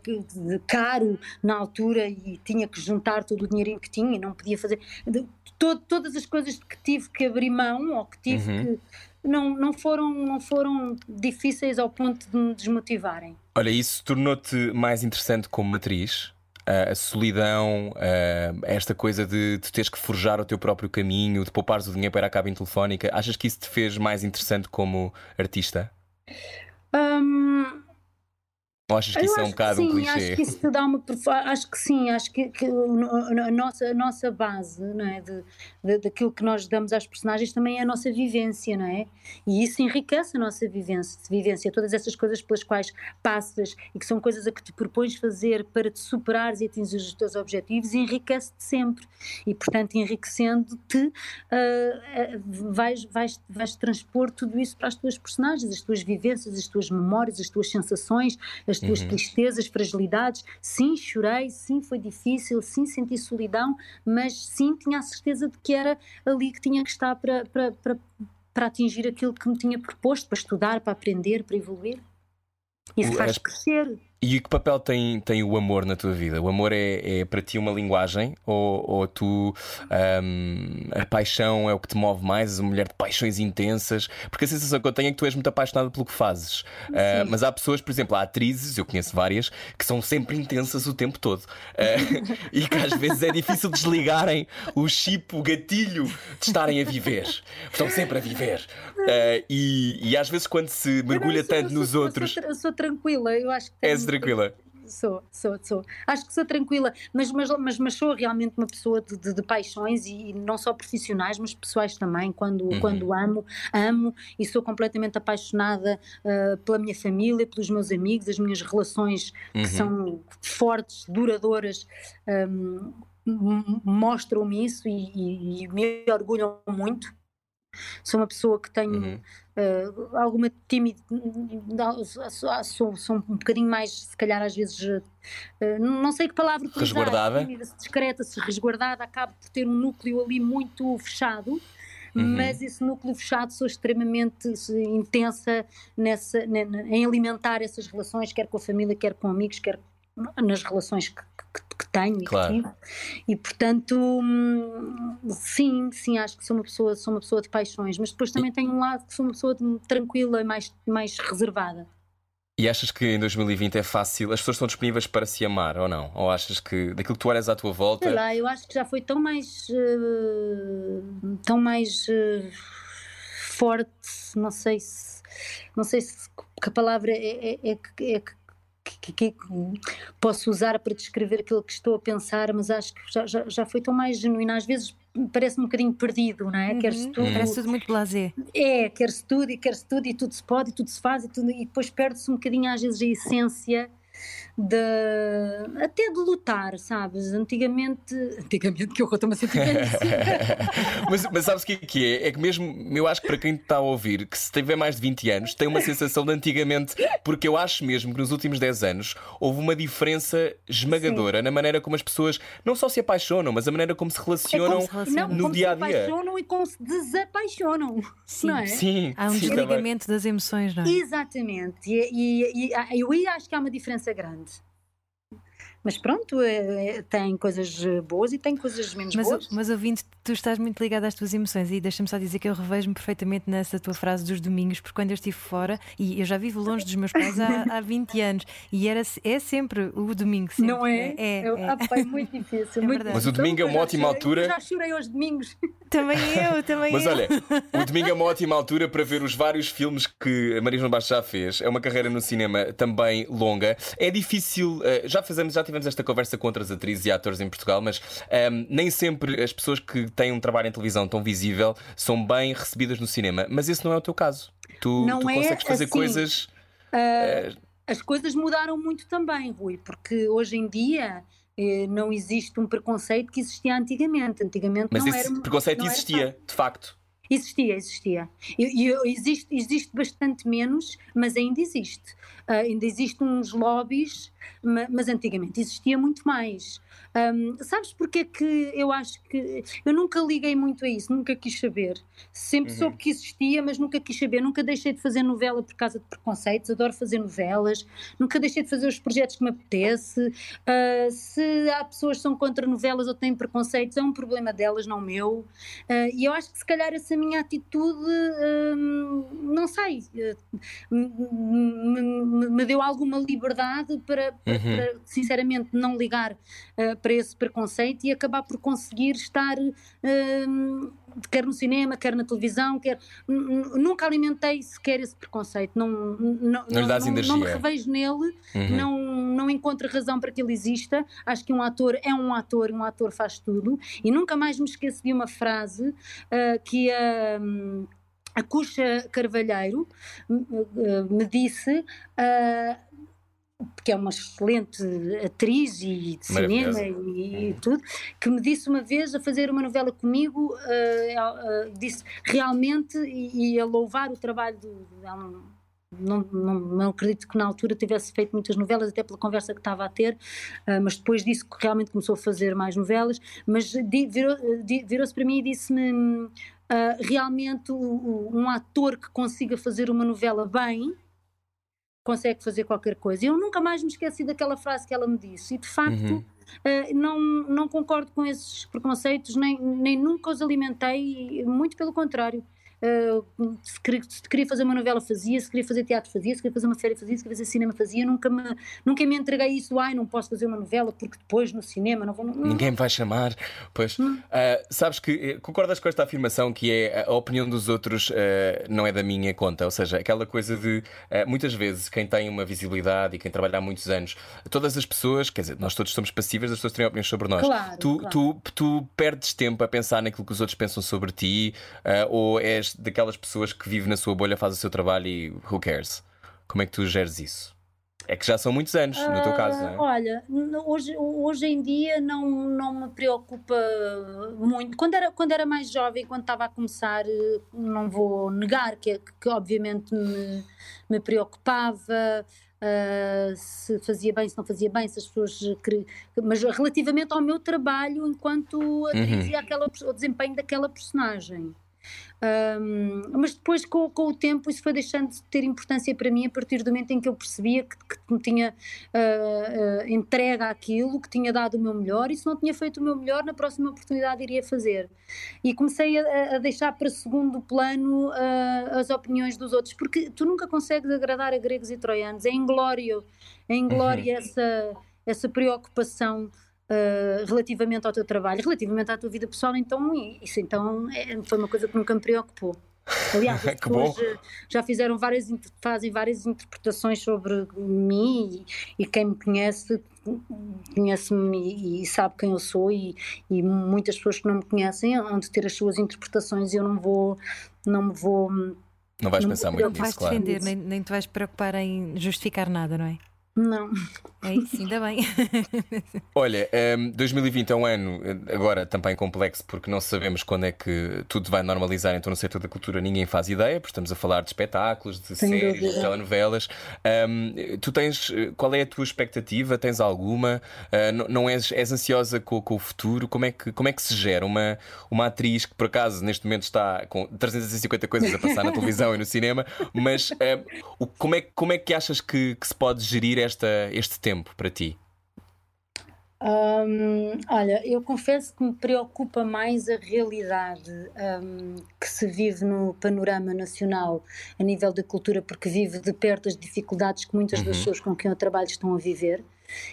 caro na altura e tinha que juntar todo o dinheirinho que tinha e não podia fazer. de- to- todas as coisas que tive que abrir mão ou que tive Uhum. que. Não, não, foram, não foram difíceis ao ponto de me desmotivarem. Olha, isso tornou-te mais interessante como atriz? Ah, a solidão, ah, esta coisa de, de teres que forjar o teu próprio caminho, de poupares o dinheiro para ir à cabine telefónica, achas que isso te fez mais interessante como artista? Hum, Ou achas que Eu isso é um acho que bocado um sim, clichê? Acho que isso dá uma. Acho que sim, acho que, que a, nossa, a nossa base não é? de, de- daquilo que nós damos às personagens também é a nossa vivência, não é? E isso enriquece a nossa vivência, vivência todas essas coisas pelas quais passas e que são coisas a que te propões fazer para te superares e atingir os teus objetivos, enriquece-te sempre. E, portanto, enriquecendo-te, ah, vais, vais, vais transpor tudo isso para as tuas personagens, as tuas vivências, as tuas memórias, as tuas sensações, as tuas Uhum. tristezas, fragilidades. Sim, chorei, sim, foi difícil, sim, senti solidão, mas sim, tinha a certeza de que era ali que tinha que estar para, para, para, para atingir aquilo que me tinha proposto, para estudar, para aprender, para evoluir. Isso faz as- crescer. E que papel tem, tem o amor na tua vida? O amor é, é para ti uma linguagem? Ou, ou tu ahm, a paixão é o que te move mais? És uma mulher de paixões intensas? Porque a sensação que eu tenho é que tu és muito apaixonada pelo que fazes. Ah, mas há pessoas, por exemplo, há atrizes, eu conheço várias, que são sempre intensas o tempo todo. Ah, e que às vezes é difícil desligarem o chip, o gatilho de estarem a viver. Estão sempre a viver. Ah, e, e às vezes quando se mergulha Eu não, eu sou- tanto sou- nos sou outros. Eu sou tranquila, eu acho que. És tranquila. sou, sou, sou. Acho que sou tranquila, mas, mas, mas, mas sou realmente uma pessoa de, de, de paixões e, não só profissionais, mas pessoais também. Quando, uhum. quando amo, amo e sou completamente apaixonada uh, pela minha família, pelos meus amigos, as minhas relações que uhum. são fortes, duradouras. Um, mostram-me isso e, e, e me orgulham muito Sou uma pessoa que tenho uhum. Uh, alguma timidez, sou, sou, um bocadinho mais, se calhar às vezes, uh, não sei que palavra utilizar, resguardada, tímida, discreta, se resguardada, acabo por ter um núcleo ali muito fechado. Uhum. Mas esse núcleo fechado sou extremamente intensa nessa, em alimentar essas relações, quer com a família, quer com amigos, quer nas relações que, que, tenho claro. e que tive. E portanto, hum, sim, sim, acho que sou uma pessoa, sou uma pessoa de paixões, mas depois também tenho um lado que sou uma pessoa de, tranquila e mais, mais reservada. E achas que em 2020 é fácil? As pessoas estão disponíveis para se amar ou não? Ou achas que daquilo que tu olhas à tua volta. Sei lá, eu acho que já foi tão mais. Uh, tão mais. Uh, forte, não sei se. Não sei se que a palavra é, é, é, é, que, que, posso usar para descrever aquilo que estou a pensar, mas acho que já, já, já foi tão mais genuína. Às vezes parece-me um bocadinho perdido, não é? Uhum. Quer-se tudo. Parece tudo muito blasé. É, quer-se tudo e quer-se tudo e tudo se pode e tudo se faz e, tudo, e depois perde-se um bocadinho às vezes a essência de até de lutar, sabes? Antigamente, antigamente que eu estou-me a sentir mas, mas sabes o que é que é? É que mesmo, eu acho que para quem está a ouvir, que se tiver mais de 20 anos, tem uma sensação de antigamente, porque eu acho mesmo que nos últimos 10 anos houve uma diferença esmagadora Sim. na maneira como as pessoas não só se apaixonam, mas a maneira como se relacionam, é como se relacionam. no dia a dia. Se apaixonam e como se desapaixonam. Sim, não é? sim. Há um sim, desligamento das emoções, não é? Exatamente. E, e, e eu acho que há uma diferença grande. Mas pronto, é, é, tem coisas boas e tem coisas menos mas, boas. Mas ouvindo, tu estás muito ligado às tuas emoções e deixa-me só dizer que eu revejo-me perfeitamente nessa tua frase dos domingos, porque quando eu estive fora, e eu já vivo longe dos meus pais há, há 20 anos, e era, é sempre o domingo. Sempre. Não é? É, é, é. Ah, é muito difícil. É muito mas o domingo é uma ótima altura. Eu já chorei aos domingos. Também eu, também mas eu. Mas olha, o domingo é uma ótima altura para ver os vários filmes que a Maria João Baixo já fez. É uma carreira no cinema também longa. É difícil, eh, já fazemos, já tivemos esta conversa com outras atrizes e atores em Portugal, mas um, ehm, nem sempre as pessoas que têm um trabalho em televisão tão visível são bem recebidas no cinema. Mas esse não é o teu caso. Tu, não tu é consegues fazer assim, coisas. Uh, uh... As coisas mudaram muito também, Rui, porque hoje em dia eh, não existe um preconceito que existia antigamente. Antigamente Mas não esse era, preconceito existia, de facto. Existia, existia. E, e, existe, existe bastante menos, mas ainda existe. Uh, ainda existem uns lobbies, mas antigamente existia muito mais. Um, sabes porque é que eu acho que. Eu nunca liguei muito a isso, nunca quis saber. Sempre uhum. soube que existia, mas nunca quis saber. Nunca deixei de fazer novela por causa de preconceitos, adoro fazer novelas, nunca deixei de fazer os projetos que me apetece. Uh, se há pessoas que são contra novelas ou têm preconceitos, é um problema delas, não meu. Uh, e eu acho que se calhar essa minha atitude, não sei, me, me, me, deu alguma liberdade para, uhum. para sinceramente, não ligar uh, para esse preconceito e acabar por conseguir estar, uh, quer no cinema, quer na televisão, quer. Nunca alimentei sequer esse preconceito, não, não, não, não, não me revejo nele, uhum. não, não encontro razão para que ele exista. Acho que um ator é um ator, um ator faz tudo, e nunca mais me esqueço de uma frase uh, que a. Um, a Cuxa Carvalheiro me disse porque é uma excelente atriz e de cinema e, e, tudo, que me disse uma vez a fazer uma novela comigo, uh, uh, disse realmente e, e, a louvar o trabalho do. Ela não, não, não, acredito que na altura tivesse feito muitas novelas, até pela conversa que estava a ter, uh, mas depois disse que realmente começou a fazer mais novelas. Mas virou-se virou para mim e disse-me: realmente um ator que consiga fazer uma novela bem consegue fazer qualquer coisa. Eu nunca mais me esqueci daquela frase que ela me disse, e de facto uhum. uh, não, não concordo com esses preconceitos, nem, nem nunca os alimentei, muito pelo contrário. Uh, se, queria, se, queria, fazer uma novela, fazia, se queria fazer teatro, fazia, se queria fazer uma série, fazia, se queria fazer cinema, fazia. Nunca me, nunca me entreguei isso, ai, não posso fazer uma novela porque depois no cinema não vou. Não, Ninguém me vai chamar. Pois, hum. uh, sabes que eh, concordas com esta afirmação que é a opinião dos outros uh, não é da minha conta, ou seja, aquela coisa de muitas vezes quem tem uma visibilidade e quem trabalha há muitos anos, todas as pessoas, quer dizer, nós todos somos passíveis, as pessoas têm opiniões sobre nós. Claro, tu, claro. Tu, tu perdes tempo a pensar naquilo que os outros pensam sobre ti, ou és daquelas pessoas que vivem na sua bolha, faz o seu trabalho e who cares? Como é que tu geres isso? É que já são muitos anos, no teu caso, não é? Ah, olha, hoje, hoje em dia não, não me preocupa muito. Quando era, quando era mais jovem, quando estava a começar, não vou negar que, que obviamente me, me preocupava. Uh, se fazia bem, se não fazia bem, se as pessoas. Mas relativamente ao meu trabalho enquanto atriz uhum. e aquela, o desempenho daquela personagem. Um, mas depois, com, com, o tempo, isso foi deixando de ter importância para mim a partir do momento em que eu percebia que, que me tinha uh, uh, entregue àquilo, que tinha dado o meu melhor, e se não tinha feito o meu melhor, na próxima oportunidade iria fazer. E comecei a, a deixar para segundo plano uh, as opiniões dos outros, porque tu nunca consegues agradar a gregos e troianos, é inglório, é inglório uhum. essa, essa preocupação Uh, relativamente ao teu trabalho, relativamente à tua vida pessoal, então isso então é, foi uma coisa que nunca me preocupou. Aliás, as pessoas já fizeram várias, fazem várias interpretações sobre mim e, e quem me conhece conhece-me e, e, sabe quem eu sou e, e, muitas pessoas que não me conhecem hão de ter as suas interpretações e eu não vou não me vou não vais não pensar muito nisso, vais claro. defender, nem, nem te vais preocupar em justificar nada, não é? Não. É isso, ainda bem. Olha, um, 2020 é um ano agora também complexo porque não sabemos quando é que tudo vai normalizar então no setor da cultura ninguém faz ideia, porque estamos a falar de espetáculos, de Sem séries, dúvida. de telenovelas. Um, tu tens qual é a tua expectativa? Tens alguma? Uh, não, não és, és ansiosa com, com, o futuro? Como é, que, como é que se gera uma, uma atriz que por acaso neste momento está com 350 coisas a passar na televisão e no cinema, mas uh, como, é, como é que achas que, que se pode gerir esta, este tempo para ti? Um, olha, eu confesso que me preocupa mais a realidade um, que se vive no panorama nacional a nível da cultura, porque vive de perto as dificuldades que muitas uhum. das pessoas com quem eu trabalho estão a viver.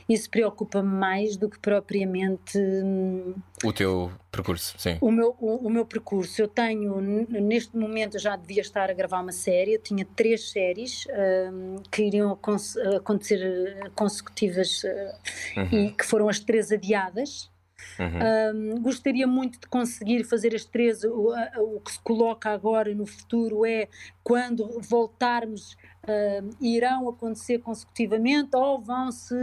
Isso preocupa-me mais do que propriamente. Hum, o teu percurso, sim. O meu, o, o, meu percurso. Eu tenho, neste momento, eu já devia estar a gravar uma série. Eu tinha três séries um, que iriam acontecer eh, consecutivas uh, uhum. e que foram as três adiadas. Uhum. Um, gostaria muito de conseguir fazer as três. O, o, que se coloca agora no futuro é quando voltarmos uh, irão acontecer consecutivamente ou vão se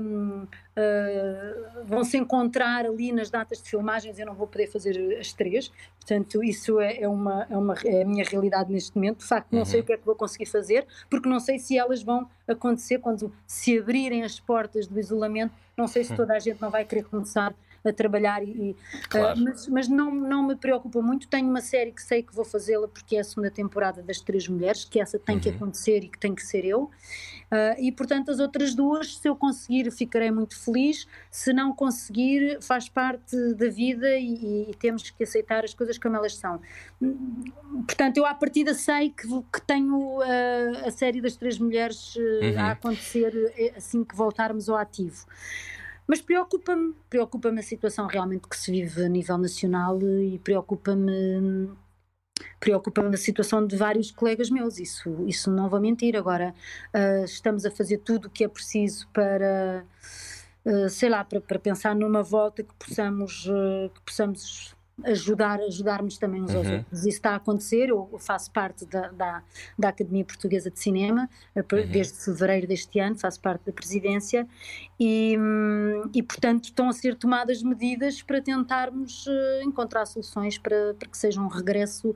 um, uh, vão se encontrar ali nas datas de filmagens eu não vou poder fazer as três portanto isso é, é uma, é, uma, é a minha realidade neste momento de facto não uhum. sei o que é que vou conseguir fazer porque não sei se elas vão acontecer quando se abrirem as portas do isolamento não sei se uhum. toda a gente não vai querer começar a trabalhar e, claro. uh, mas, mas não, não me preocupa muito. Tenho uma série que sei que vou fazê-la porque é a segunda temporada das Três Mulheres, que essa tem uhum. que acontecer e que tem que ser eu. Uh, e portanto, as outras duas, se eu conseguir, ficarei muito feliz. Se não conseguir, faz parte da vida e, e temos que aceitar as coisas como elas são. Portanto, eu à partida sei que, que tenho uh, a série das Três Mulheres uhum. a acontecer assim que voltarmos ao ativo. Mas preocupa-me, preocupa-me a situação realmente que se vive a nível nacional e preocupa-me preocupa-me a situação de vários colegas meus, isso, isso não vou mentir. Agora, uh, estamos a fazer tudo o que é preciso para, uh, sei lá, para, para, pensar numa volta que possamos, uh, que possamos ajudar, ajudarmos também uns uhum. aos outros. Isso está a acontecer, eu faço parte da, da, da Academia Portuguesa de Cinema uhum. desde fevereiro deste ano, faço parte da presidência e, e portanto estão a ser tomadas medidas para tentarmos uh, encontrar soluções para, para que seja um regresso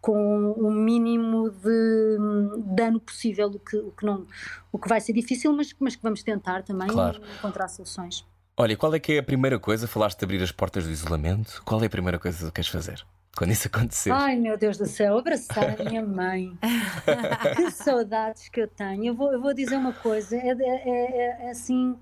com o mínimo de dano possível, o que, o que, não, o que vai ser difícil, mas, mas que vamos tentar também claro. encontrar soluções. Olha, qual é que é a primeira coisa? Falaste de abrir as portas do isolamento. Qual é a primeira coisa que queres fazer? Quando isso acontecer. Ai meu Deus do céu, abraçar a minha mãe. que saudades que eu tenho. Eu vou, eu vou dizer uma coisa: é, é, é, é assim.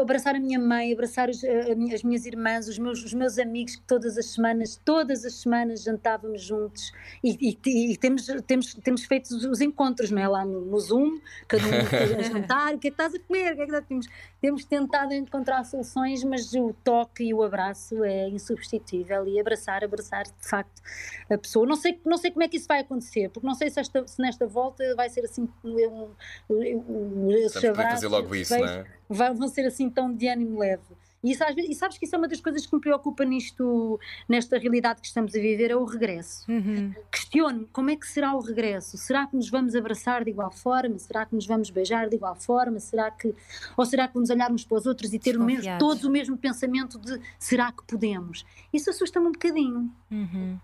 Abraçar a minha mãe, abraçar os, a, as minhas irmãs, os meus, os meus amigos que todas as semanas, todas as semanas jantávamos juntos e, e, e temos, temos, temos feito os encontros, não é? Lá no, no Zoom, cada um a jantar, o que é que estás a comer? Que é que temos, temos tentado encontrar soluções, mas o toque e o abraço é insubstituível e abraçar, abraçar de facto a pessoa. Não sei, não sei como é que isso vai acontecer, porque não sei se, esta, se nesta volta vai ser assim um, um, um, um fazer logo isso, não é? Vão ser assim tão de ânimo leve. E, e, sabes que isso é uma das coisas que me preocupa nisto, nesta realidade que estamos a viver, é o regresso. Uhum. Questiono-me como é que será o regresso? Será que nos vamos abraçar de igual forma? Será que nos vamos beijar de igual forma? Será que, ou será que vamos olhar uns para os outros e ter o mesmo, todos o mesmo pensamento de será que podemos? Isso assusta-me um bocadinho. Uhum.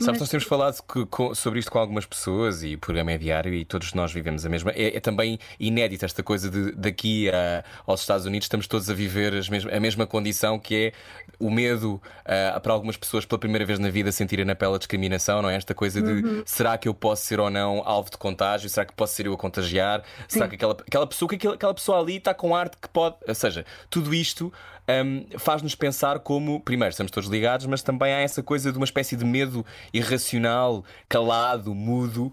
Sabes, nós temos falado que, com, sobre isto com algumas pessoas e o programa é diário e todos nós vivemos a mesma. É, é também inédita esta coisa de daqui a, aos Estados Unidos estamos todos a viver mesmas, a mesma condição que é o medo uh, para algumas pessoas pela primeira vez na vida sentirem na pele a discriminação, não é? Esta coisa de uhum. será que eu posso ser ou não alvo de contágio? Será que posso ser eu a contagiar? Sim. Será que aquela, aquela, pessoa, que aquela, aquela pessoa ali está com arte que pode. Ou seja, tudo isto um, faz-nos pensar como, primeiro, estamos todos ligados, mas também há essa coisa de uma espécie de medo irracional, calado, mudo,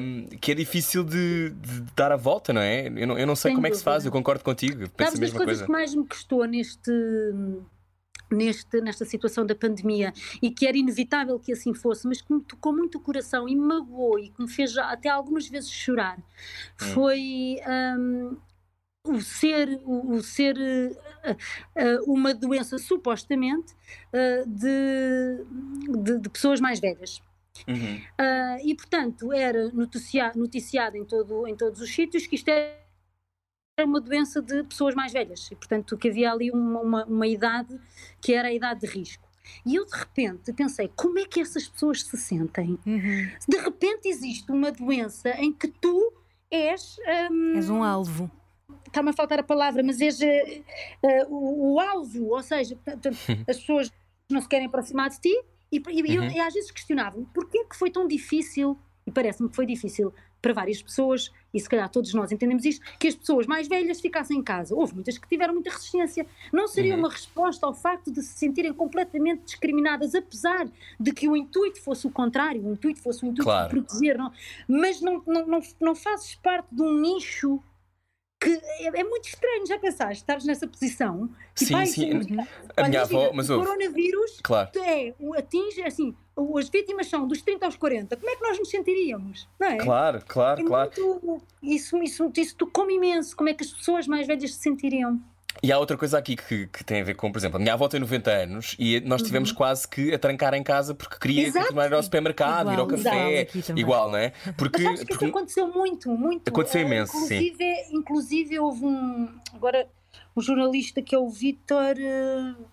um, que é difícil de, de, dar a volta, não é? Eu não, eu não sei Sem como dúvida. é que se faz, eu concordo contigo. Sabes, das coisas coisa. que mais me custou neste. Neste, nesta situação da pandemia e que era inevitável que assim fosse, mas que me tocou muito o coração e me magoou e que me fez até algumas vezes chorar, hum. foi um, o ser, o, o ser uh, uh, uma doença supostamente uh, de, de, de, pessoas mais velhas. Uhum. e portanto era noticiado, noticiado em, todo, em todos os sítios que isto era uma doença de pessoas mais velhas e portanto que havia ali uma, uma, uma idade que era a idade de risco. E eu de repente pensei, como é que essas pessoas se sentem? Uhum. De repente existe uma doença em que tu és. Um, és um alvo está-me a faltar a palavra, mas veja uh, o, o, alvo, ou seja, as pessoas não se querem aproximar de ti e, e, uhum. eu, às vezes questionava-me porquê que foi tão difícil, e parece-me que foi difícil para várias pessoas, e se calhar todos nós entendemos isto, que as pessoas mais velhas ficassem em casa. Houve muitas que tiveram muita resistência. Não seria uhum. uma resposta ao facto de se sentirem completamente discriminadas, apesar de que o intuito fosse o contrário, o intuito fosse o intuito claro. de proteger, não? mas não, não, não, não fazes parte de um nicho que é, é, muito estranho, já pensaste, estares nessa posição? Tipo, sim, sim. A minha avó, mas o coronavírus claro. é, atinge, assim, as vítimas são dos 30 aos 40, como é que nós nos sentiríamos? Não é? Claro, claro, é claro. Muito, isso, isso, isso tocou-me imenso, como é que as pessoas mais velhas se sentiriam. E há outra coisa aqui que, que, tem a ver com, por exemplo, a minha avó tem 90 anos e nós tivemos uhum. quase que a trancar em casa porque queria Exato. continuar a ir ao supermercado, igual, ir ao café, igual, não é? Porque, Mas porque... aconteceu muito, muito. Aconteceu imenso, inclusive, sim. Inclusive houve um. Agora, um jornalista que é o Vitor. Uh...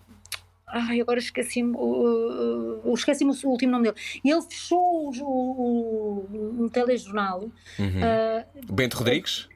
Ai, agora esqueci-me uh, esqueci-me o último nome dele. E ele fechou o, o, um telejornal. Uhum. Uh, Bento Rodrigues?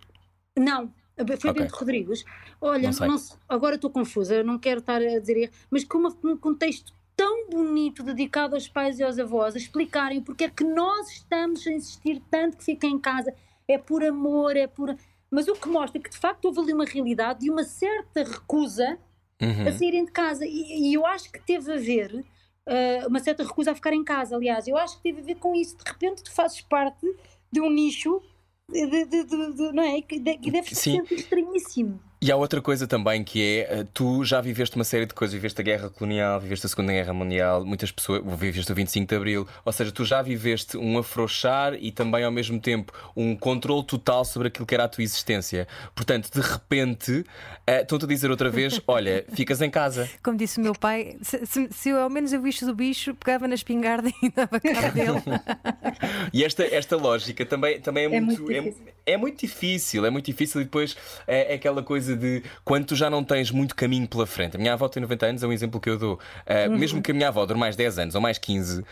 Não, foi okay. Bento Rodrigues. Olha, não não, agora estou confusa, não quero estar a dizer, mas com um contexto tão bonito dedicado aos pais e aos avós, a explicarem porque é que nós estamos a insistir tanto que fiquem em casa. É por amor, é por. Mas o que mostra é que de facto houve ali uma realidade de uma certa recusa uhum. a saírem de casa. E, e, eu acho que teve a ver, uh, uma certa recusa a ficar em casa, aliás, eu acho que teve a ver com isso. De repente tu fazes parte de um nicho de, de, de, não é? Que deve ser estranhíssimo. E há outra coisa também que é, eh, tu já viveste uma série de coisas, viveste a Guerra Colonial, viveste a Segunda Guerra Mundial, muitas pessoas, viveste o 25 de Abril, ou seja, tu já viveste um afrouxar e também ao mesmo tempo um controle total sobre aquilo que era a tua existência. Portanto, de repente, uh, estou-te a dizer outra vez: olha, ficas em casa. Como disse o meu pai, se, se, se eu, ao menos eu viste do bicho, pegava na espingarda e dava a cara dele. e esta, esta lógica também, também é, é muito. muito é, é, muito difícil, é muito difícil e depois é, é aquela coisa coisa de quando tu já não tens muito caminho pela frente. A minha avó tem 90 anos, é um exemplo que eu dou. Uh, uhum. Mesmo que a minha avó dure mais 10 anos ou mais 15, uh,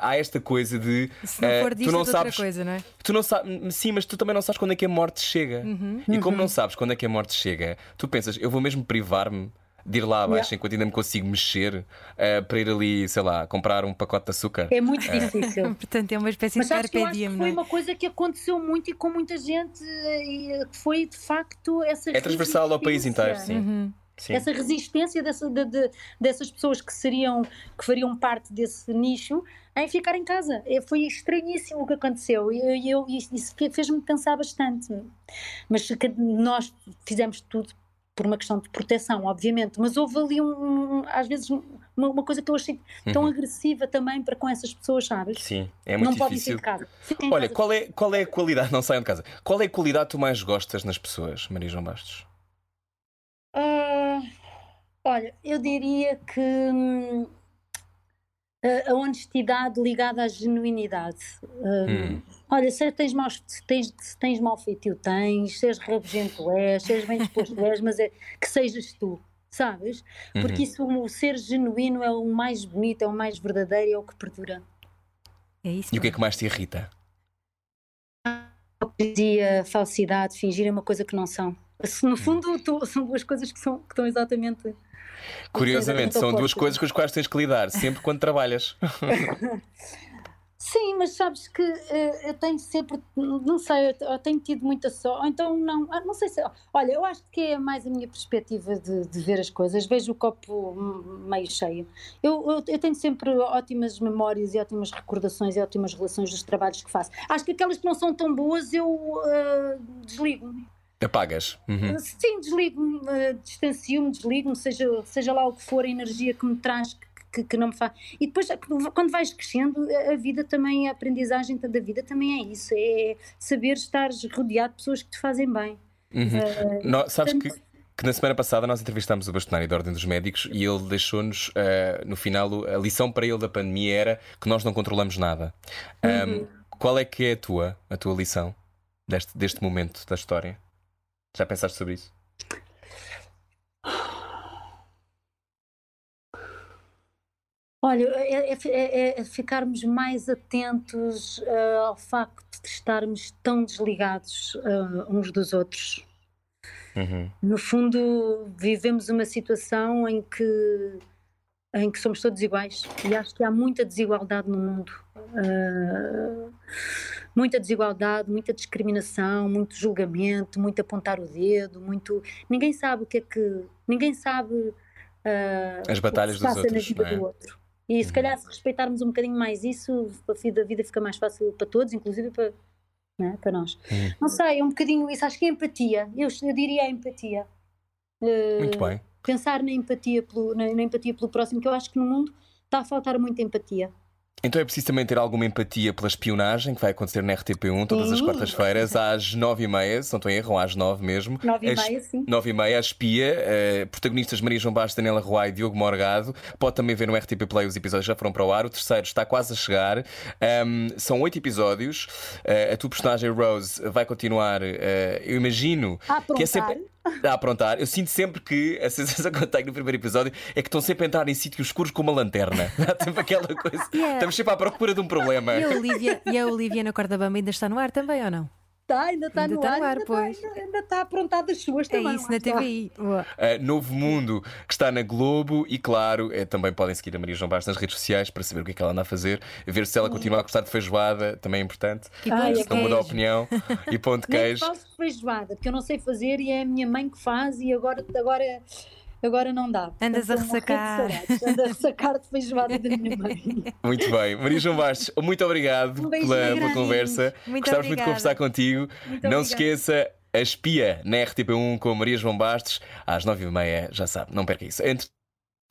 há esta coisa de. Se não for uh, tu não sabes. Coisa, não é? Tu não sabes. Sim, mas tu também não sabes quando é que a morte chega. Uhum. E como uhum. não sabes quando é que a morte chega, tu pensas, eu vou mesmo privar-me de ir lá abaixo enquanto ainda me consigo mexer uh, para ir ali, sei lá, comprar um pacote de açúcar. É muito difícil. Portanto, é uma espécie Mas de carpe diem, foi é? uma coisa que aconteceu muito e com muita gente e eh, que foi de facto essa É transversal ao país inteiro, sim. Uhum. Sim. Essa resistência dessa- de- de- dessas pessoas que seriam, que fariam parte desse nicho em ficar em casa. É, Foi estranhíssimo o que aconteceu e eu, e eu- isso isso fe- fez-me pensar bastante. Mas que nós fizemos tudo por uma questão de proteção, obviamente, mas houve ali um, às vezes uma, uma coisa que eu achei tão Uhum. agressiva também para com essas pessoas, sabes? Sim, é muito não podem sair difícil. de casa. Olha, casa. qual é, qual é a qualidade? Não saiam de casa. Qual é a qualidade que tu mais gostas nas pessoas, Maria João Bastos? Ah, olha, eu diria que hum, a, a honestidade ligada à genuinidade. Hum, Hum. Olha, se tens, maus, se tens, se tens mau feitio, tens, se és rabugento, és, se és bem disposto, és, mas é que sejas tu, sabes? Porque Uhum. isso, o ser genuíno é o mais bonito, é o mais verdadeiro, é o que perdura. É isso. E o que é que mais te irrita? Hipocrisia, falsidade, fingir é uma coisa que não são. No fundo, tu- são duas coisas que, são, que estão exatamente. Curiosamente, são duas coisas com as quais tens que lidar, sempre quando trabalhas. Sim, mas sabes que eh, eu tenho sempre, não sei, eu, eu tenho tido muita sorte, ou então não, ah, não sei se, olha, eu acho que é mais a minha perspectiva de, de ver as coisas, vejo o copo meio cheio. Eu, eu, eu tenho sempre ótimas memórias e ótimas recordações e ótimas relações dos trabalhos que faço. Acho que aquelas que não são tão boas eu eh, desligo-me. Apagas. Uhum. Sim, desligo-me, eh, distancio-me, desligo-me, seja, seja lá o que for a energia que me traz, que, que, que não me faz. E depois, quando vais crescendo, a vida também, a aprendizagem da vida também é isso: é saber estar rodeado de pessoas que te fazem bem. Uhum. Nó- sabes que, portanto- que na semana passada nós entrevistámos o bastonário da Ordem dos Médicos e ele deixou-nos, eh, no final, a lição para ele da pandemia era que nós não controlamos nada. Ahm, Uhum. qual é que é a tua, a tua lição deste, deste momento da história? Já pensaste sobre isso? Olha, é, é- é- ficarmos mais atentos ah, ao facto de estarmos tão desligados ah, uns dos outros. Uhum. No fundo, vivemos uma situação em que, em que somos todos iguais e acho que há muita desigualdade no mundo. Ah, muita desigualdade, muita discriminação, muito julgamento, muito apontar o dedo, muito. Ninguém sabe o que é que. Ninguém sabe. ah, As o que batalhas se dos passa outros, na vida é? do outro. E se calhar, se respeitarmos um bocadinho mais isso, a vida, a vida fica mais fácil para todos, inclusive para, não é? para nós. Não sei, é um bocadinho isso. Acho que é empatia. Eu, eu diria a empatia. Eh, Muito bem. Pensar na empatia, pelo, na, na empatia pelo próximo, que eu acho que no mundo está a faltar muita empatia. Então é preciso também ter alguma empatia pela espionagem que vai acontecer na RTP1 todas as quartas-feiras às nove e meia, se não estou em erro, às nove mesmo. Nove e As- meia, sim. Nove e meia, a espia, eh, protagonistas Maria João Bastos, Daniela Roy e Diogo Morgado. Pode também ver no RTP Play, os episódios já foram para o ar. O terceiro está quase a chegar. Ahm, são oito episódios. Eh, a tua personagem Rose vai continuar, eh, eu imagino. A Que é aprontar. sempre a aprontar. Eu sinto sempre que a sensação que eu tenho no primeiro episódio é que estão sempre a entrar em sítios escuros com uma lanterna. Há sempre aquela coisa. Yeah. Estamos sempre à procura de um problema. E a Olivia, e a Olivia na corda bamba ainda está no ar também ou não? Está, ainda está no está ar, no ar, ainda, pois. Está, ainda, ainda está aprontado as suas É também. isso lá na está. TVI. Boa. Uh, Novo Mundo, que está na Globo, e claro, eh, também podem seguir a Maria João Bastos nas redes sociais para saber o que é que ela anda a fazer, ver se ela continua a gostar de feijoada, também é importante. E pão de é Se não muda a opinião, e pão de queijo. faço feijoada, porque eu não sei fazer e é a minha mãe que faz e agora, agora, agora não dá. Andas a ressacar. Ando a ressacar de feijoada da minha mãe. Muito bem, Maria João Bastos, muito obrigado Um pela, pela conversa. Muito Gostávamos muito de conversar contigo. Muito não se obrigada. esqueça, a espia na RTP1 com a Maria João Bastos, às nove e meia, já sabe, não perca isso. Entre...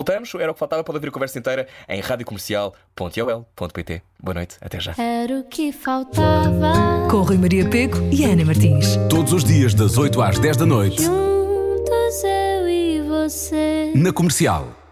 Voltamos, era o que faltava, pode ouvir a conversa inteira em radiocomercial.ol.pt. Boa noite, até já. Era o que faltava. Com Rui Maria Peco e Ana Martins. Todos os dias, das 8 às 10 da noite, você. na comercial.